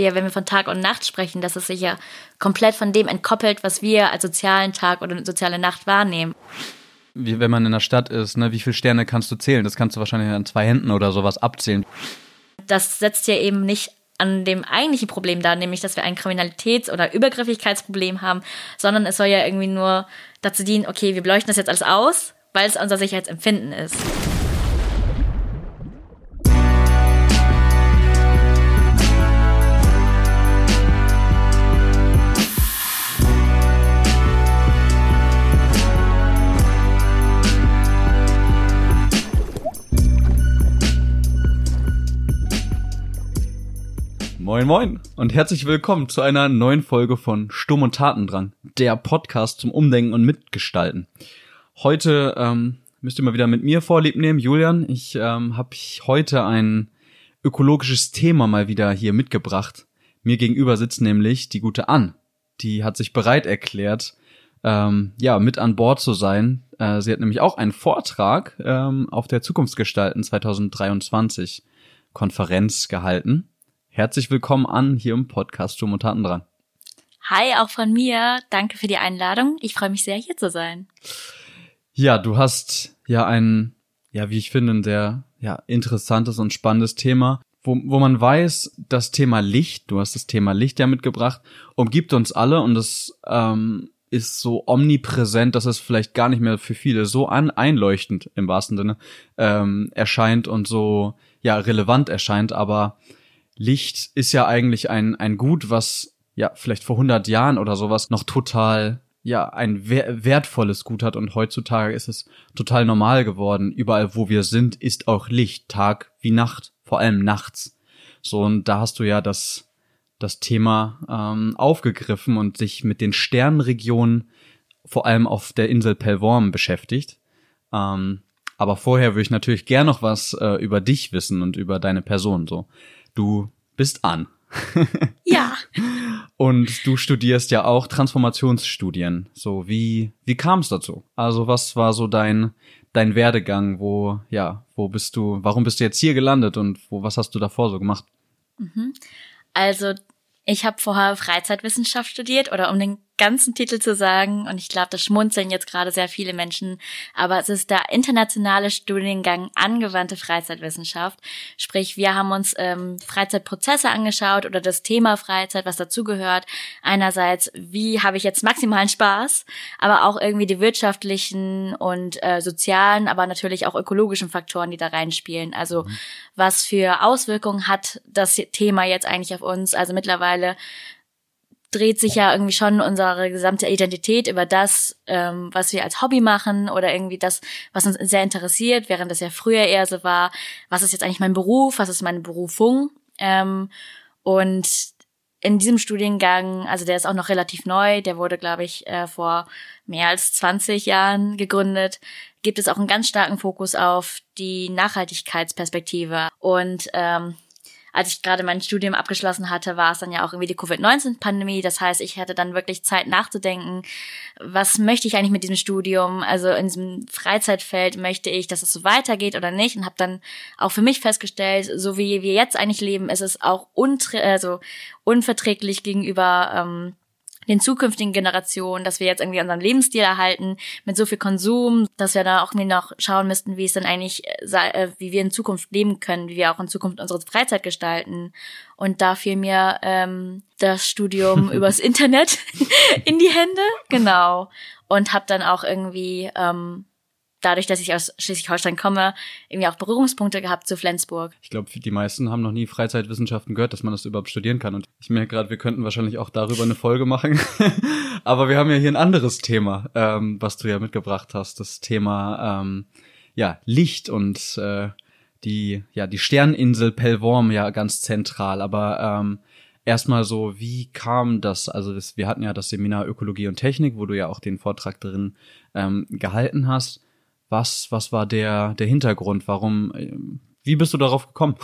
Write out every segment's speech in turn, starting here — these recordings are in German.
Ja, wenn wir von Tag und Nacht sprechen, das ist sich ja komplett von dem entkoppelt, was wir als sozialen Tag oder soziale Nacht wahrnehmen. Wie wenn man in der Stadt ist, ne, wie viele Sterne kannst du zählen? Das kannst du wahrscheinlich an zwei Händen oder sowas abzählen. Das setzt ja eben nicht an dem eigentlichen Problem dar, nämlich dass wir ein Kriminalitäts- oder Übergriffigkeitsproblem haben, sondern es soll ja irgendwie nur dazu dienen, okay, wir beleuchten das jetzt alles aus, weil es unser Sicherheitsempfinden ist. Moin Moin und herzlich willkommen zu einer neuen Folge von Sturm und Tatendrang, der Podcast zum Umdenken und Mitgestalten. Heute ähm, müsst ihr mal wieder mit mir Vorlieb nehmen, Julian. Ich ähm, habe heute ein ökologisches Thema mal wieder hier mitgebracht. Mir gegenüber sitzt nämlich die gute Ann. Die hat sich bereit erklärt, ähm, ja, mit an Bord zu sein. Äh, sie hat nämlich auch einen Vortrag ähm, auf der Zukunftsgestalten 2023 Konferenz gehalten. Herzlich willkommen an hier im Podcast Sturm und Taten dran. Hi, auch von mir. Danke für die Einladung. Ich freue mich sehr, hier zu sein. Ja, du hast ja ein, ja, wie ich finde, ein sehr ja, interessantes und spannendes Thema, wo, wo man weiß, das Thema Licht, du hast das Thema Licht ja mitgebracht, umgibt uns alle und es ähm, ist so omnipräsent, dass es vielleicht gar nicht mehr für viele so an, einleuchtend im wahrsten Sinne ähm, erscheint und so ja relevant erscheint, aber Licht ist ja eigentlich ein, ein Gut, was ja vielleicht vor 100 Jahren oder sowas noch total ja ein wertvolles Gut hat und heutzutage ist es total normal geworden. Überall, wo wir sind, ist auch Licht, Tag wie Nacht, vor allem nachts. So und da hast du ja das das Thema ähm, aufgegriffen und sich mit den Sternregionen vor allem auf der Insel Pellworm beschäftigt. Ähm, aber vorher würde ich natürlich gern noch was äh, über dich wissen und über deine Person so. Du bist an. ja. Und du studierst ja auch Transformationsstudien. So, wie, wie kam es dazu? Also, was war so dein, dein Werdegang? Wo, ja, wo bist du, warum bist du jetzt hier gelandet und wo, was hast du davor so gemacht? Mhm. Also, ich habe vorher Freizeitwissenschaft studiert oder um den ganzen Titel zu sagen, und ich glaube, das schmunzeln jetzt gerade sehr viele Menschen, aber es ist der internationale Studiengang angewandte Freizeitwissenschaft. Sprich, wir haben uns ähm, Freizeitprozesse angeschaut oder das Thema Freizeit, was dazugehört. Einerseits, wie habe ich jetzt maximalen Spaß, aber auch irgendwie die wirtschaftlichen und äh, sozialen, aber natürlich auch ökologischen Faktoren, die da reinspielen. Also mhm. was für Auswirkungen hat das Thema jetzt eigentlich auf uns? Also mittlerweile dreht sich ja irgendwie schon unsere gesamte Identität über das, ähm, was wir als Hobby machen oder irgendwie das, was uns sehr interessiert, während das ja früher eher so war, was ist jetzt eigentlich mein Beruf, was ist meine Berufung? Ähm, und in diesem Studiengang, also der ist auch noch relativ neu, der wurde, glaube ich, äh, vor mehr als 20 Jahren gegründet, gibt es auch einen ganz starken Fokus auf die Nachhaltigkeitsperspektive. Und ähm, als ich gerade mein Studium abgeschlossen hatte, war es dann ja auch irgendwie die Covid-19-Pandemie. Das heißt, ich hatte dann wirklich Zeit nachzudenken, was möchte ich eigentlich mit diesem Studium? Also in diesem Freizeitfeld möchte ich, dass es so weitergeht oder nicht? Und habe dann auch für mich festgestellt, so wie wir jetzt eigentlich leben, ist es auch also unverträglich gegenüber ähm, den zukünftigen Generationen, dass wir jetzt irgendwie unseren Lebensstil erhalten mit so viel Konsum, dass wir da auch irgendwie noch schauen müssten, wie es dann eigentlich, äh, wie wir in Zukunft leben können, wie wir auch in Zukunft unsere Freizeit gestalten. Und da fiel mir ähm, das Studium übers Internet in die Hände, genau. Und habe dann auch irgendwie ähm, dadurch, dass ich aus Schleswig-Holstein komme, irgendwie auch Berührungspunkte gehabt zu Flensburg. Ich glaube, die meisten haben noch nie Freizeitwissenschaften gehört, dass man das überhaupt studieren kann. Und ich merke gerade, wir könnten wahrscheinlich auch darüber eine Folge machen. Aber wir haben ja hier ein anderes Thema, ähm, was du ja mitgebracht hast. Das Thema ähm, ja Licht und äh, die ja die Sterninsel Pellworm ja ganz zentral. Aber ähm, erstmal so, wie kam das? Also das, wir hatten ja das Seminar Ökologie und Technik, wo du ja auch den Vortrag drin ähm, gehalten hast was, was war der, der Hintergrund? Warum, äh, wie bist du darauf gekommen?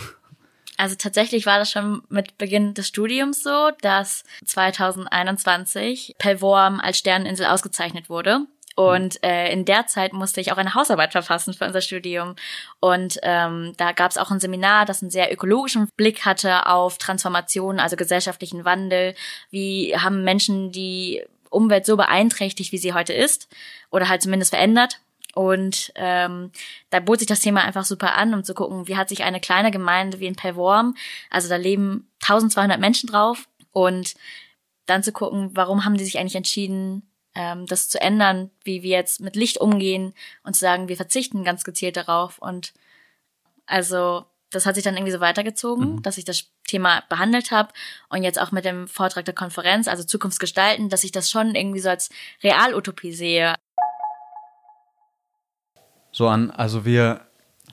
Also tatsächlich war das schon mit Beginn des Studiums so, dass 2021 Pellworm als Sterneninsel ausgezeichnet wurde. Und äh, in der Zeit musste ich auch eine Hausarbeit verfassen für unser Studium. Und ähm, da gab es auch ein Seminar, das einen sehr ökologischen Blick hatte auf Transformation, also gesellschaftlichen Wandel. Wie haben Menschen die Umwelt so beeinträchtigt, wie sie heute ist, oder halt zumindest verändert. Und ähm, da bot sich das Thema einfach super an, um zu gucken, wie hat sich eine kleine Gemeinde wie in Pellworm, also da leben 1200 Menschen drauf, und dann zu gucken, warum haben die sich eigentlich entschieden, ähm, das zu ändern, wie wir jetzt mit Licht umgehen und zu sagen, wir verzichten ganz gezielt darauf. Und also das hat sich dann irgendwie so weitergezogen, mhm. dass ich das Thema behandelt habe und jetzt auch mit dem Vortrag der Konferenz, also Zukunftsgestalten, dass ich das schon irgendwie so als Realutopie sehe. So an, also wir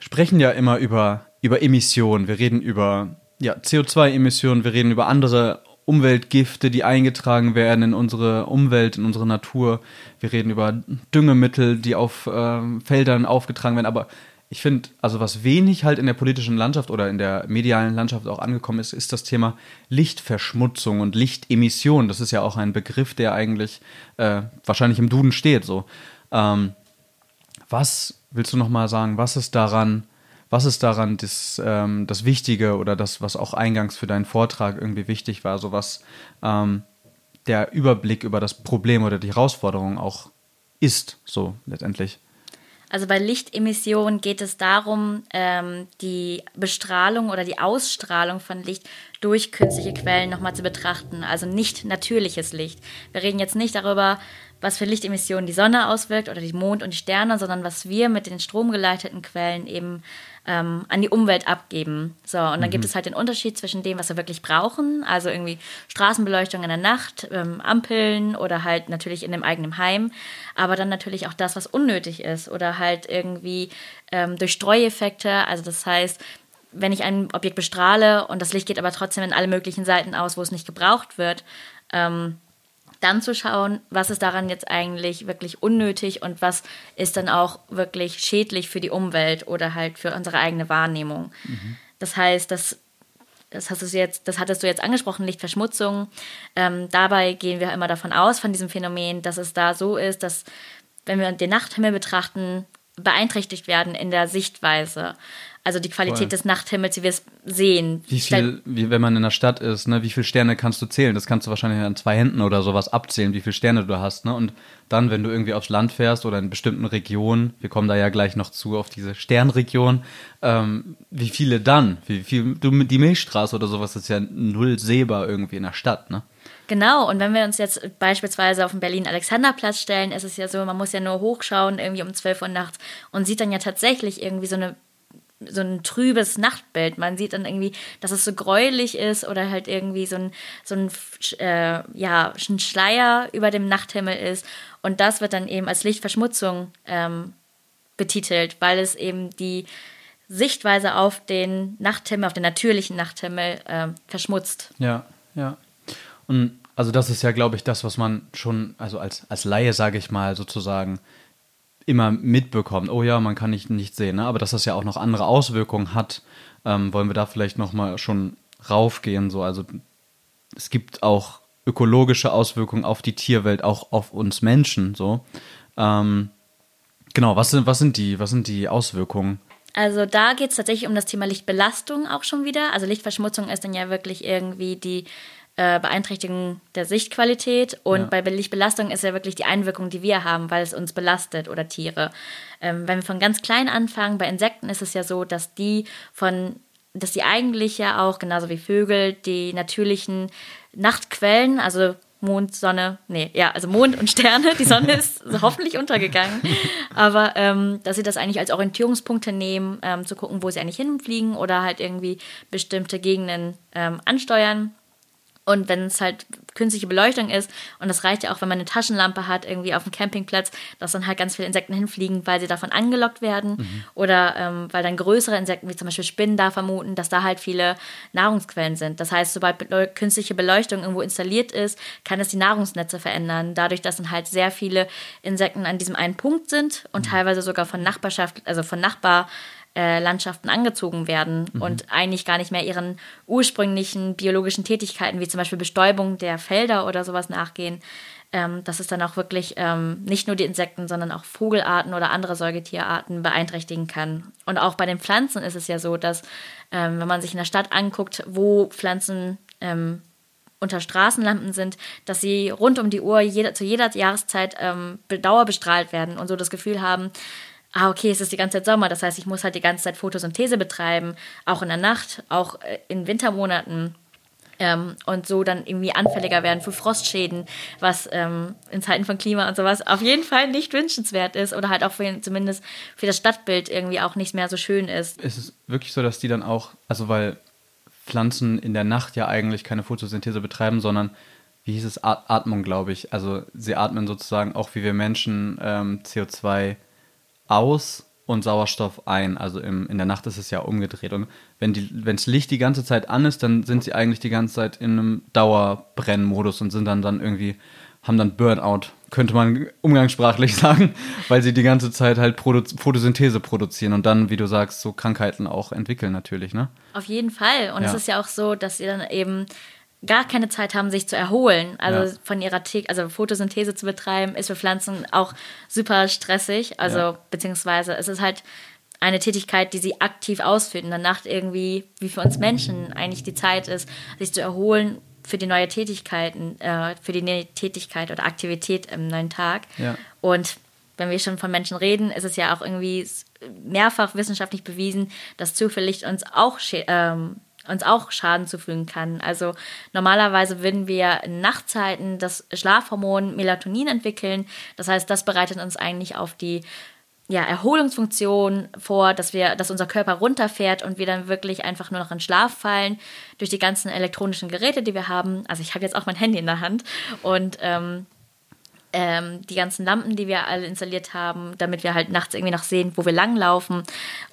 sprechen ja immer über, über Emissionen, wir reden über ja, CO2-Emissionen, wir reden über andere Umweltgifte, die eingetragen werden in unsere Umwelt, in unsere Natur. Wir reden über Düngemittel, die auf äh, Feldern aufgetragen werden. Aber ich finde, also was wenig halt in der politischen Landschaft oder in der medialen Landschaft auch angekommen ist, ist das Thema Lichtverschmutzung und Lichtemission. Das ist ja auch ein Begriff, der eigentlich äh, wahrscheinlich im Duden steht. So, ähm, was willst du noch mal sagen? Was ist daran was ist daran das, ähm, das Wichtige oder das, was auch eingangs für deinen Vortrag irgendwie wichtig war, so was ähm, der Überblick über das Problem oder die Herausforderung auch ist, so letztendlich? Also bei Lichtemission geht es darum, ähm, die Bestrahlung oder die Ausstrahlung von Licht durch künstliche Quellen nochmal zu betrachten. Also nicht natürliches Licht. Wir reden jetzt nicht darüber, was für Lichtemissionen die Sonne auswirkt oder die Mond und die Sterne, sondern was wir mit den stromgeleiteten Quellen eben ähm, an die Umwelt abgeben. So, und dann mhm. gibt es halt den Unterschied zwischen dem, was wir wirklich brauchen, also irgendwie Straßenbeleuchtung in der Nacht, ähm, Ampeln oder halt natürlich in dem eigenen Heim, aber dann natürlich auch das, was unnötig ist oder halt irgendwie ähm, durch Streueffekte, also das heißt, wenn ich ein Objekt bestrahle und das Licht geht aber trotzdem in alle möglichen Seiten aus, wo es nicht gebraucht wird, ähm, dann zu schauen, was ist daran jetzt eigentlich wirklich unnötig und was ist dann auch wirklich schädlich für die Umwelt oder halt für unsere eigene Wahrnehmung. Mhm. Das heißt, das, das, hast du jetzt, das hattest du jetzt angesprochen, Lichtverschmutzung. Ähm, dabei gehen wir immer davon aus, von diesem Phänomen, dass es da so ist, dass wenn wir den Nachthimmel betrachten, beeinträchtigt werden in der Sichtweise. Also die Qualität Voll. des Nachthimmels, wie wir es sehen. Wie viel, wie, wenn man in der Stadt ist, ne, wie viele Sterne kannst du zählen? Das kannst du wahrscheinlich an zwei Händen oder sowas abzählen, wie viele Sterne du hast. Ne? Und dann, wenn du irgendwie aufs Land fährst oder in bestimmten Regionen, wir kommen da ja gleich noch zu auf diese Sternregion, ähm, wie viele dann? Wie viel, du, die Milchstraße oder sowas ist ja null sehbar irgendwie in der Stadt, ne? Genau, und wenn wir uns jetzt beispielsweise auf den Berlin-Alexanderplatz stellen, ist es ja so, man muss ja nur hochschauen, irgendwie um 12 Uhr nachts und sieht dann ja tatsächlich irgendwie so eine so ein trübes Nachtbild. Man sieht dann irgendwie, dass es so gräulich ist oder halt irgendwie so ein, so ein, äh, ja, ein Schleier über dem Nachthimmel ist. Und das wird dann eben als Lichtverschmutzung ähm, betitelt, weil es eben die Sichtweise auf den Nachthimmel, auf den natürlichen Nachthimmel äh, verschmutzt. Ja, ja. Und also das ist ja, glaube ich, das, was man schon, also als, als Laie, sage ich mal, sozusagen immer mitbekommt, oh ja, man kann nicht, nicht sehen, ne? aber dass das ja auch noch andere Auswirkungen hat, ähm, wollen wir da vielleicht nochmal schon raufgehen. So. Also es gibt auch ökologische Auswirkungen auf die Tierwelt, auch auf uns Menschen. So. Ähm, genau, was sind, was, sind die, was sind die Auswirkungen? Also da geht es tatsächlich um das Thema Lichtbelastung auch schon wieder. Also Lichtverschmutzung ist dann ja wirklich irgendwie die äh, Beeinträchtigung der Sichtqualität und ja. bei Lichtbelastung ist ja wirklich die Einwirkung, die wir haben, weil es uns belastet oder Tiere. Ähm, wenn wir von ganz klein anfangen, bei Insekten ist es ja so, dass die von dass die eigentlich ja auch, genauso wie Vögel, die natürlichen Nachtquellen, also Mond, Sonne, nee, ja, also Mond und Sterne, die Sonne ist hoffentlich untergegangen, aber ähm, dass sie das eigentlich als Orientierungspunkte nehmen, ähm, zu gucken, wo sie eigentlich hinfliegen oder halt irgendwie bestimmte Gegenden ähm, ansteuern und wenn es halt künstliche Beleuchtung ist, und das reicht ja auch, wenn man eine Taschenlampe hat, irgendwie auf dem Campingplatz, dass dann halt ganz viele Insekten hinfliegen, weil sie davon angelockt werden. Mhm. Oder ähm, weil dann größere Insekten, wie zum Beispiel Spinnen, da vermuten, dass da halt viele Nahrungsquellen sind. Das heißt, sobald Beleu künstliche Beleuchtung irgendwo installiert ist, kann es die Nahrungsnetze verändern. Dadurch, dass dann halt sehr viele Insekten an diesem einen Punkt sind und mhm. teilweise sogar von Nachbarschaft, also von Nachbar äh, Landschaften angezogen werden mhm. und eigentlich gar nicht mehr ihren ursprünglichen biologischen Tätigkeiten, wie zum Beispiel Bestäubung der Felder oder sowas nachgehen, ähm, dass es dann auch wirklich ähm, nicht nur die Insekten, sondern auch Vogelarten oder andere Säugetierarten beeinträchtigen kann. Und auch bei den Pflanzen ist es ja so, dass ähm, wenn man sich in der Stadt anguckt, wo Pflanzen ähm, unter Straßenlampen sind, dass sie rund um die Uhr jeder, zu jeder Jahreszeit ähm, dauerbestrahlt werden und so das Gefühl haben, ah, okay, es ist die ganze Zeit Sommer, das heißt, ich muss halt die ganze Zeit Photosynthese betreiben, auch in der Nacht, auch äh, in Wintermonaten. Ähm, und so dann irgendwie anfälliger werden für Frostschäden, was ähm, in Zeiten von Klima und sowas auf jeden Fall nicht wünschenswert ist oder halt auch für, zumindest für das Stadtbild irgendwie auch nicht mehr so schön ist. Ist es wirklich so, dass die dann auch, also weil Pflanzen in der Nacht ja eigentlich keine Photosynthese betreiben, sondern wie hieß es, Atmung, glaube ich. Also sie atmen sozusagen auch wie wir Menschen ähm, CO2 aus und Sauerstoff ein. Also im, in der Nacht ist es ja umgedreht. Und wenn das Licht die ganze Zeit an ist, dann sind sie eigentlich die ganze Zeit in einem Dauerbrennmodus und sind dann, dann irgendwie, haben dann Burnout, könnte man umgangssprachlich sagen, weil sie die ganze Zeit halt Produ Photosynthese produzieren und dann, wie du sagst, so Krankheiten auch entwickeln natürlich, ne? Auf jeden Fall. Und ja. es ist ja auch so, dass sie dann eben gar keine Zeit haben, sich zu erholen. Also ja. von ihrer T also Photosynthese zu betreiben, ist für Pflanzen auch super stressig. Also ja. beziehungsweise es ist halt eine Tätigkeit, die sie aktiv ausführen. Nacht irgendwie, wie für uns Menschen eigentlich die Zeit ist, sich zu erholen für die neue Tätigkeiten, äh, für die neue Tätigkeit oder Aktivität im neuen Tag. Ja. Und wenn wir schon von Menschen reden, ist es ja auch irgendwie mehrfach wissenschaftlich bewiesen, dass zu viel Licht uns auch ähm, uns auch Schaden zufügen kann. Also normalerweise würden wir in Nachtzeiten das Schlafhormon Melatonin entwickeln. Das heißt, das bereitet uns eigentlich auf die ja, Erholungsfunktion vor, dass wir, dass unser Körper runterfährt und wir dann wirklich einfach nur noch in Schlaf fallen durch die ganzen elektronischen Geräte, die wir haben. Also ich habe jetzt auch mein Handy in der Hand und ähm, ähm, die ganzen Lampen, die wir alle installiert haben, damit wir halt nachts irgendwie noch sehen, wo wir langlaufen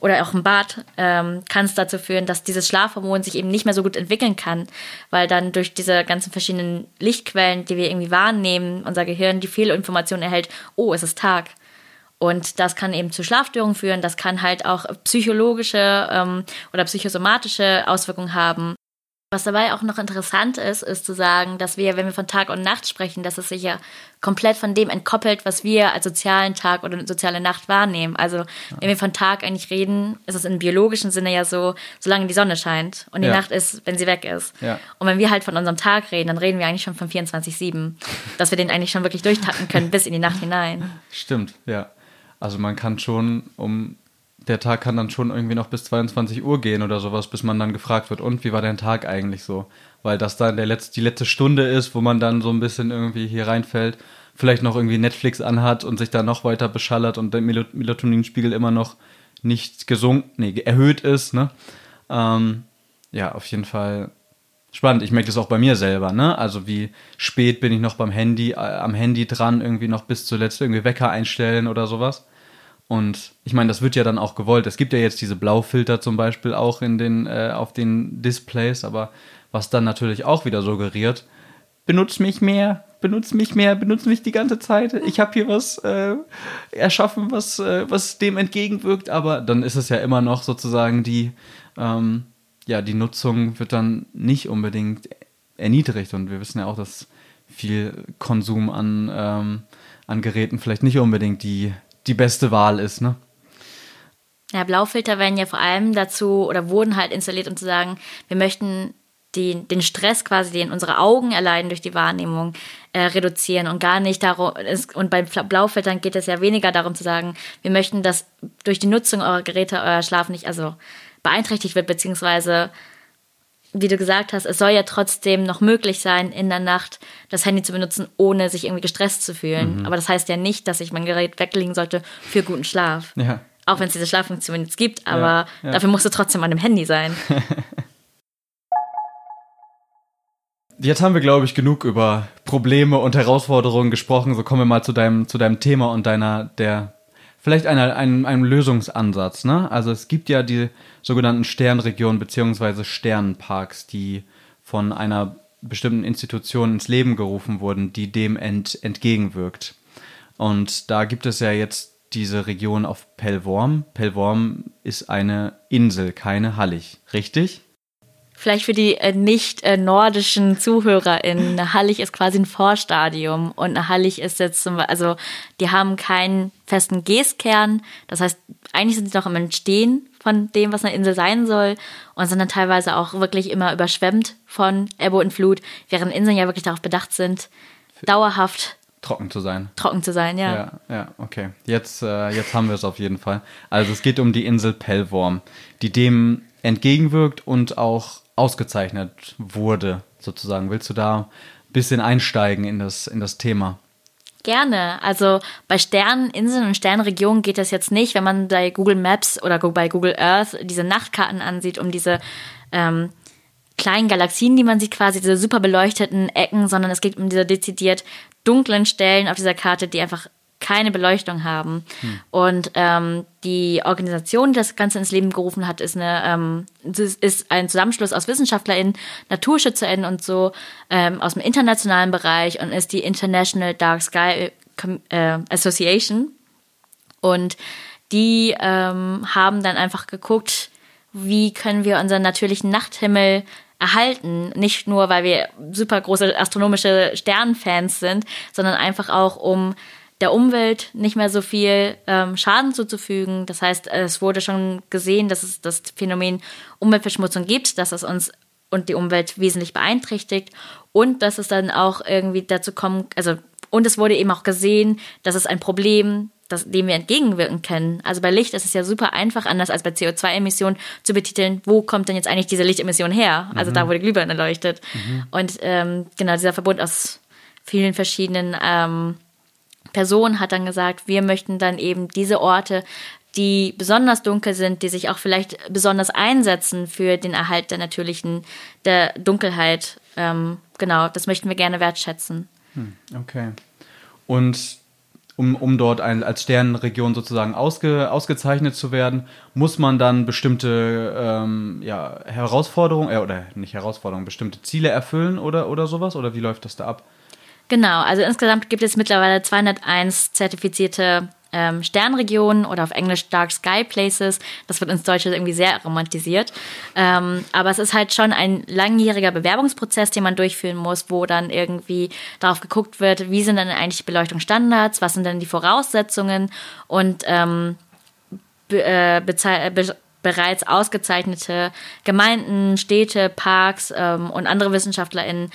oder auch im Bad, ähm, kann es dazu führen, dass dieses Schlafhormon sich eben nicht mehr so gut entwickeln kann, weil dann durch diese ganzen verschiedenen Lichtquellen, die wir irgendwie wahrnehmen, unser Gehirn die Fehlinformation erhält, oh, es ist Tag. Und das kann eben zu Schlafstörungen führen, das kann halt auch psychologische ähm, oder psychosomatische Auswirkungen haben. Was dabei auch noch interessant ist, ist zu sagen, dass wir, wenn wir von Tag und Nacht sprechen, dass es sich ja komplett von dem entkoppelt, was wir als sozialen Tag oder soziale Nacht wahrnehmen. Also ja. wenn wir von Tag eigentlich reden, ist es im biologischen Sinne ja so, solange die Sonne scheint und die ja. Nacht ist, wenn sie weg ist. Ja. Und wenn wir halt von unserem Tag reden, dann reden wir eigentlich schon von 24-7, dass wir den eigentlich schon wirklich durchtacken können bis in die Nacht hinein. Stimmt, ja. Also man kann schon um der Tag kann dann schon irgendwie noch bis 22 Uhr gehen oder sowas, bis man dann gefragt wird, und wie war dein Tag eigentlich so? Weil das dann der letzte, die letzte Stunde ist, wo man dann so ein bisschen irgendwie hier reinfällt, vielleicht noch irgendwie Netflix anhat und sich da noch weiter beschallert und der Melatoninspiegel immer noch nicht gesunken, nee, erhöht ist, ne? Ähm, ja, auf jeden Fall spannend. Ich merke das auch bei mir selber, ne? Also wie spät bin ich noch beim Handy, äh, am Handy dran, irgendwie noch bis zuletzt irgendwie Wecker einstellen oder sowas. Und ich meine, das wird ja dann auch gewollt. Es gibt ja jetzt diese Blaufilter zum Beispiel auch in den, äh, auf den Displays, aber was dann natürlich auch wieder suggeriert, benutzt mich mehr, benutzt mich mehr, benutzt mich die ganze Zeit. Ich habe hier was äh, erschaffen, was, äh, was dem entgegenwirkt, aber dann ist es ja immer noch sozusagen die, ähm, ja, die Nutzung wird dann nicht unbedingt erniedrigt und wir wissen ja auch, dass viel Konsum an, ähm, an Geräten vielleicht nicht unbedingt die die beste Wahl ist, ne? Ja, Blaufilter werden ja vor allem dazu oder wurden halt installiert, um zu sagen, wir möchten die, den Stress quasi, den unsere Augen erleiden durch die Wahrnehmung, äh, reduzieren und gar nicht darum, und bei Blaufiltern geht es ja weniger darum zu sagen, wir möchten, dass durch die Nutzung eurer Geräte euer Schlaf nicht, also beeinträchtigt wird, beziehungsweise wie du gesagt hast, es soll ja trotzdem noch möglich sein, in der Nacht das Handy zu benutzen, ohne sich irgendwie gestresst zu fühlen. Mhm. Aber das heißt ja nicht, dass ich mein Gerät weglegen sollte für guten Schlaf. Ja. Auch wenn es diese Schlaffunktion jetzt gibt, aber ja, ja. dafür musst du trotzdem an dem Handy sein. Jetzt haben wir, glaube ich, genug über Probleme und Herausforderungen gesprochen. So kommen wir mal zu deinem, zu deinem Thema und deiner, der vielleicht einer, einem, einem Lösungsansatz. Ne? Also es gibt ja die sogenannten Sternregionen beziehungsweise Sternparks, die von einer bestimmten Institution ins Leben gerufen wurden, die dem ent, entgegenwirkt. Und da gibt es ja jetzt diese Region auf Pellworm. Pellworm ist eine Insel, keine Hallig, richtig? Vielleicht für die äh, nicht äh, nordischen ZuhörerInnen. Eine Hallig ist quasi ein Vorstadium und eine Hallig ist jetzt zum also die haben keinen festen Geskern. Das heißt, eigentlich sind sie noch im Entstehen von dem, was eine Insel sein soll und sind dann teilweise auch wirklich immer überschwemmt von Ebbe und Flut, während Inseln ja wirklich darauf bedacht sind, dauerhaft trocken zu sein. Trocken zu sein, ja. Ja, ja, okay. Jetzt, äh, jetzt haben wir es auf jeden Fall. Also es geht um die Insel Pellworm, die dem entgegenwirkt und auch ausgezeichnet wurde, sozusagen. Willst du da ein bisschen einsteigen in das, in das Thema? Gerne. Also bei Sterneninseln und Sternregionen geht das jetzt nicht, wenn man bei Google Maps oder bei Google Earth diese Nachtkarten ansieht, um diese ähm, kleinen Galaxien, die man sieht, quasi diese super beleuchteten Ecken, sondern es geht um diese dezidiert dunklen Stellen auf dieser Karte, die einfach keine Beleuchtung haben. Hm. Und ähm, die Organisation, die das Ganze ins Leben gerufen hat, ist, eine, ähm, ist ein Zusammenschluss aus WissenschaftlerInnen, NaturschützerInnen und so ähm, aus dem internationalen Bereich und ist die International Dark Sky äh, Association. Und die ähm, haben dann einfach geguckt, wie können wir unseren natürlichen Nachthimmel erhalten. Nicht nur, weil wir super große astronomische Sternfans sind, sondern einfach auch, um der Umwelt nicht mehr so viel ähm, Schaden zuzufügen. Das heißt, es wurde schon gesehen, dass es das Phänomen Umweltverschmutzung gibt, dass es uns und die Umwelt wesentlich beeinträchtigt und dass es dann auch irgendwie dazu kommt, also und es wurde eben auch gesehen, dass es ein Problem, das, dem wir entgegenwirken können. Also bei Licht ist es ja super einfach, anders als bei CO2-Emissionen, zu betiteln, wo kommt denn jetzt eigentlich diese Lichtemission her? Also mhm. da, die Glühbirne leuchtet. Mhm. Und ähm, genau, dieser Verbund aus vielen verschiedenen ähm, Person hat dann gesagt, wir möchten dann eben diese Orte, die besonders dunkel sind, die sich auch vielleicht besonders einsetzen für den Erhalt der natürlichen, der Dunkelheit. Ähm, genau, das möchten wir gerne wertschätzen. Hm, okay. Und um, um dort ein, als Sternenregion sozusagen ausge, ausgezeichnet zu werden, muss man dann bestimmte ähm, ja, Herausforderungen, äh, oder nicht Herausforderungen, bestimmte Ziele erfüllen oder, oder sowas? Oder wie läuft das da ab? Genau, also insgesamt gibt es mittlerweile 201 zertifizierte ähm, Sternregionen oder auf Englisch Dark Sky Places. Das wird ins Deutsche irgendwie sehr romantisiert. Ähm, aber es ist halt schon ein langjähriger Bewerbungsprozess, den man durchführen muss, wo dann irgendwie darauf geguckt wird, wie sind denn eigentlich Beleuchtungsstandards, was sind denn die Voraussetzungen und ähm, be äh, be bereits ausgezeichnete Gemeinden, Städte, Parks ähm, und andere WissenschaftlerInnen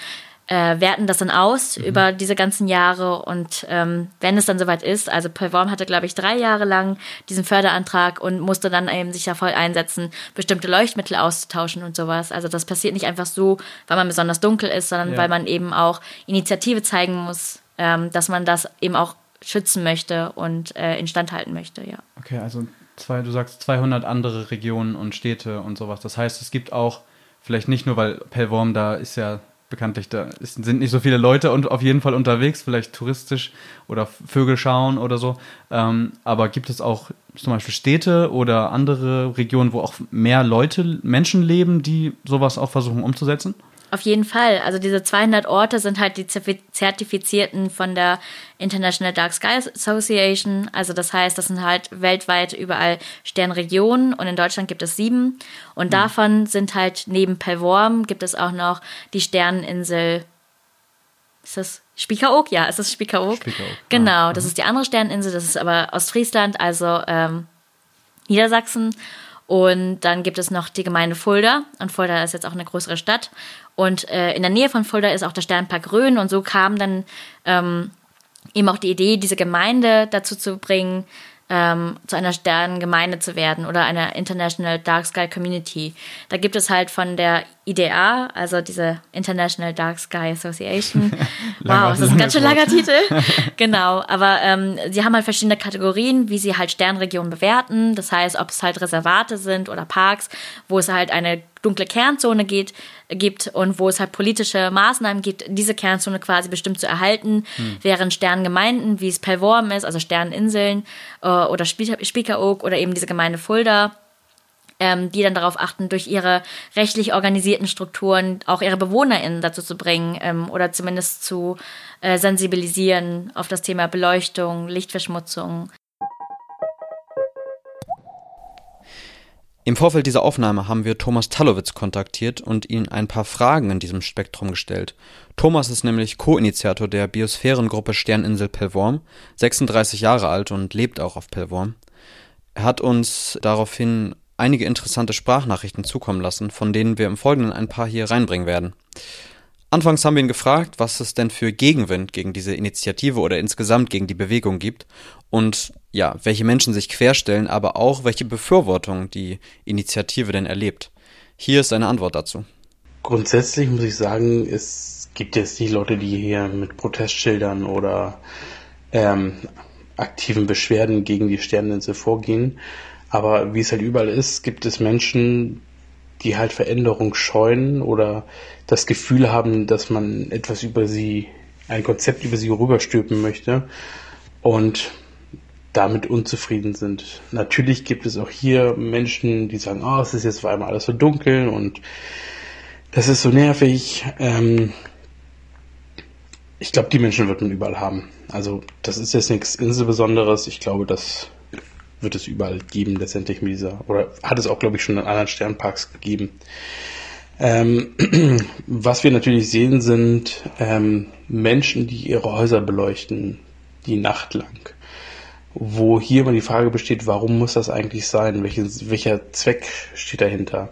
äh, werten das dann aus mhm. über diese ganzen Jahre und ähm, wenn es dann soweit ist, also Perform hatte, glaube ich, drei Jahre lang diesen Förderantrag und musste dann eben sich ja voll einsetzen, bestimmte Leuchtmittel auszutauschen und sowas. Also das passiert nicht einfach so, weil man besonders dunkel ist, sondern ja. weil man eben auch Initiative zeigen muss, ähm, dass man das eben auch schützen möchte und äh, instand halten möchte, ja. Okay, also zwei, du sagst 200 andere Regionen und Städte und sowas. Das heißt, es gibt auch, vielleicht nicht nur, weil Pellworm da ist ja bekanntlich, da ist, sind nicht so viele Leute und auf jeden Fall unterwegs, vielleicht touristisch oder Vögel schauen oder so. Ähm, aber gibt es auch zum Beispiel Städte oder andere Regionen, wo auch mehr Leute, Menschen leben, die sowas auch versuchen umzusetzen? Auf jeden Fall. Also diese 200 Orte sind halt die zertifizierten von der International Dark Sky Association. Also das heißt, das sind halt weltweit überall Sternregionen und in Deutschland gibt es sieben. Und mhm. davon sind halt neben Pelvorm gibt es auch noch die Sterneninsel. Ist das Spiekeroog? Ja, ist das Spiekeroog? Spiekeroog. Genau, ah, das ist die andere Sterneninsel. Das ist aber Ostfriesland, also ähm, Niedersachsen. Und dann gibt es noch die Gemeinde Fulda. Und Fulda ist jetzt auch eine größere Stadt. Und äh, in der Nähe von Fulda ist auch der Sternpark Rhön. Und so kam dann ähm, eben auch die Idee, diese Gemeinde dazu zu bringen, ähm, zu einer Sternengemeinde zu werden oder einer International Dark Sky Community. Da gibt es halt von der IDA, also diese International Dark Sky Association. wow, das ist ein ganz schön langer Titel. genau, aber ähm, sie haben halt verschiedene Kategorien, wie sie halt Sternregionen bewerten. Das heißt, ob es halt Reservate sind oder Parks, wo es halt eine dunkle Kernzone geht, gibt und wo es halt politische Maßnahmen gibt, diese Kernzone quasi bestimmt zu erhalten, hm. während Sterngemeinden, wie es Pellworm ist, also Sterninseln äh, oder Spiekeroog oder eben diese Gemeinde Fulda, ähm, die dann darauf achten, durch ihre rechtlich organisierten Strukturen auch ihre BewohnerInnen dazu zu bringen ähm, oder zumindest zu äh, sensibilisieren auf das Thema Beleuchtung, Lichtverschmutzung. Im Vorfeld dieser Aufnahme haben wir Thomas Talowitz kontaktiert und ihn ein paar Fragen in diesem Spektrum gestellt. Thomas ist nämlich Co-Initiator der Biosphärengruppe Sterninsel Pellworm, 36 Jahre alt und lebt auch auf Pellworm. Er hat uns daraufhin einige interessante Sprachnachrichten zukommen lassen, von denen wir im Folgenden ein paar hier reinbringen werden. Anfangs haben wir ihn gefragt, was es denn für Gegenwind gegen diese Initiative oder insgesamt gegen die Bewegung gibt und ja, welche Menschen sich querstellen, aber auch welche Befürwortung die Initiative denn erlebt. Hier ist eine Antwort dazu. Grundsätzlich muss ich sagen, es gibt jetzt nicht Leute, die hier mit Protestschildern oder ähm, aktiven Beschwerden gegen die Sterneninsel vorgehen. Aber wie es halt überall ist, gibt es Menschen, die halt Veränderung scheuen oder das Gefühl haben, dass man etwas über sie, ein Konzept über sie rüberstülpen möchte und damit unzufrieden sind. Natürlich gibt es auch hier Menschen, die sagen, oh, es ist jetzt vor allem alles so dunkel und das ist so nervig. Ähm, ich glaube, die Menschen wird man überall haben. Also das ist jetzt nichts Inselbesonderes. Ich glaube, das wird es überall geben, letztendlich mit dieser, oder hat es auch, glaube ich, schon in anderen Sternparks gegeben. Ähm, was wir natürlich sehen, sind ähm, Menschen, die ihre Häuser beleuchten, die Nacht lang. Wo hier immer die Frage besteht, warum muss das eigentlich sein? Welches, welcher Zweck steht dahinter?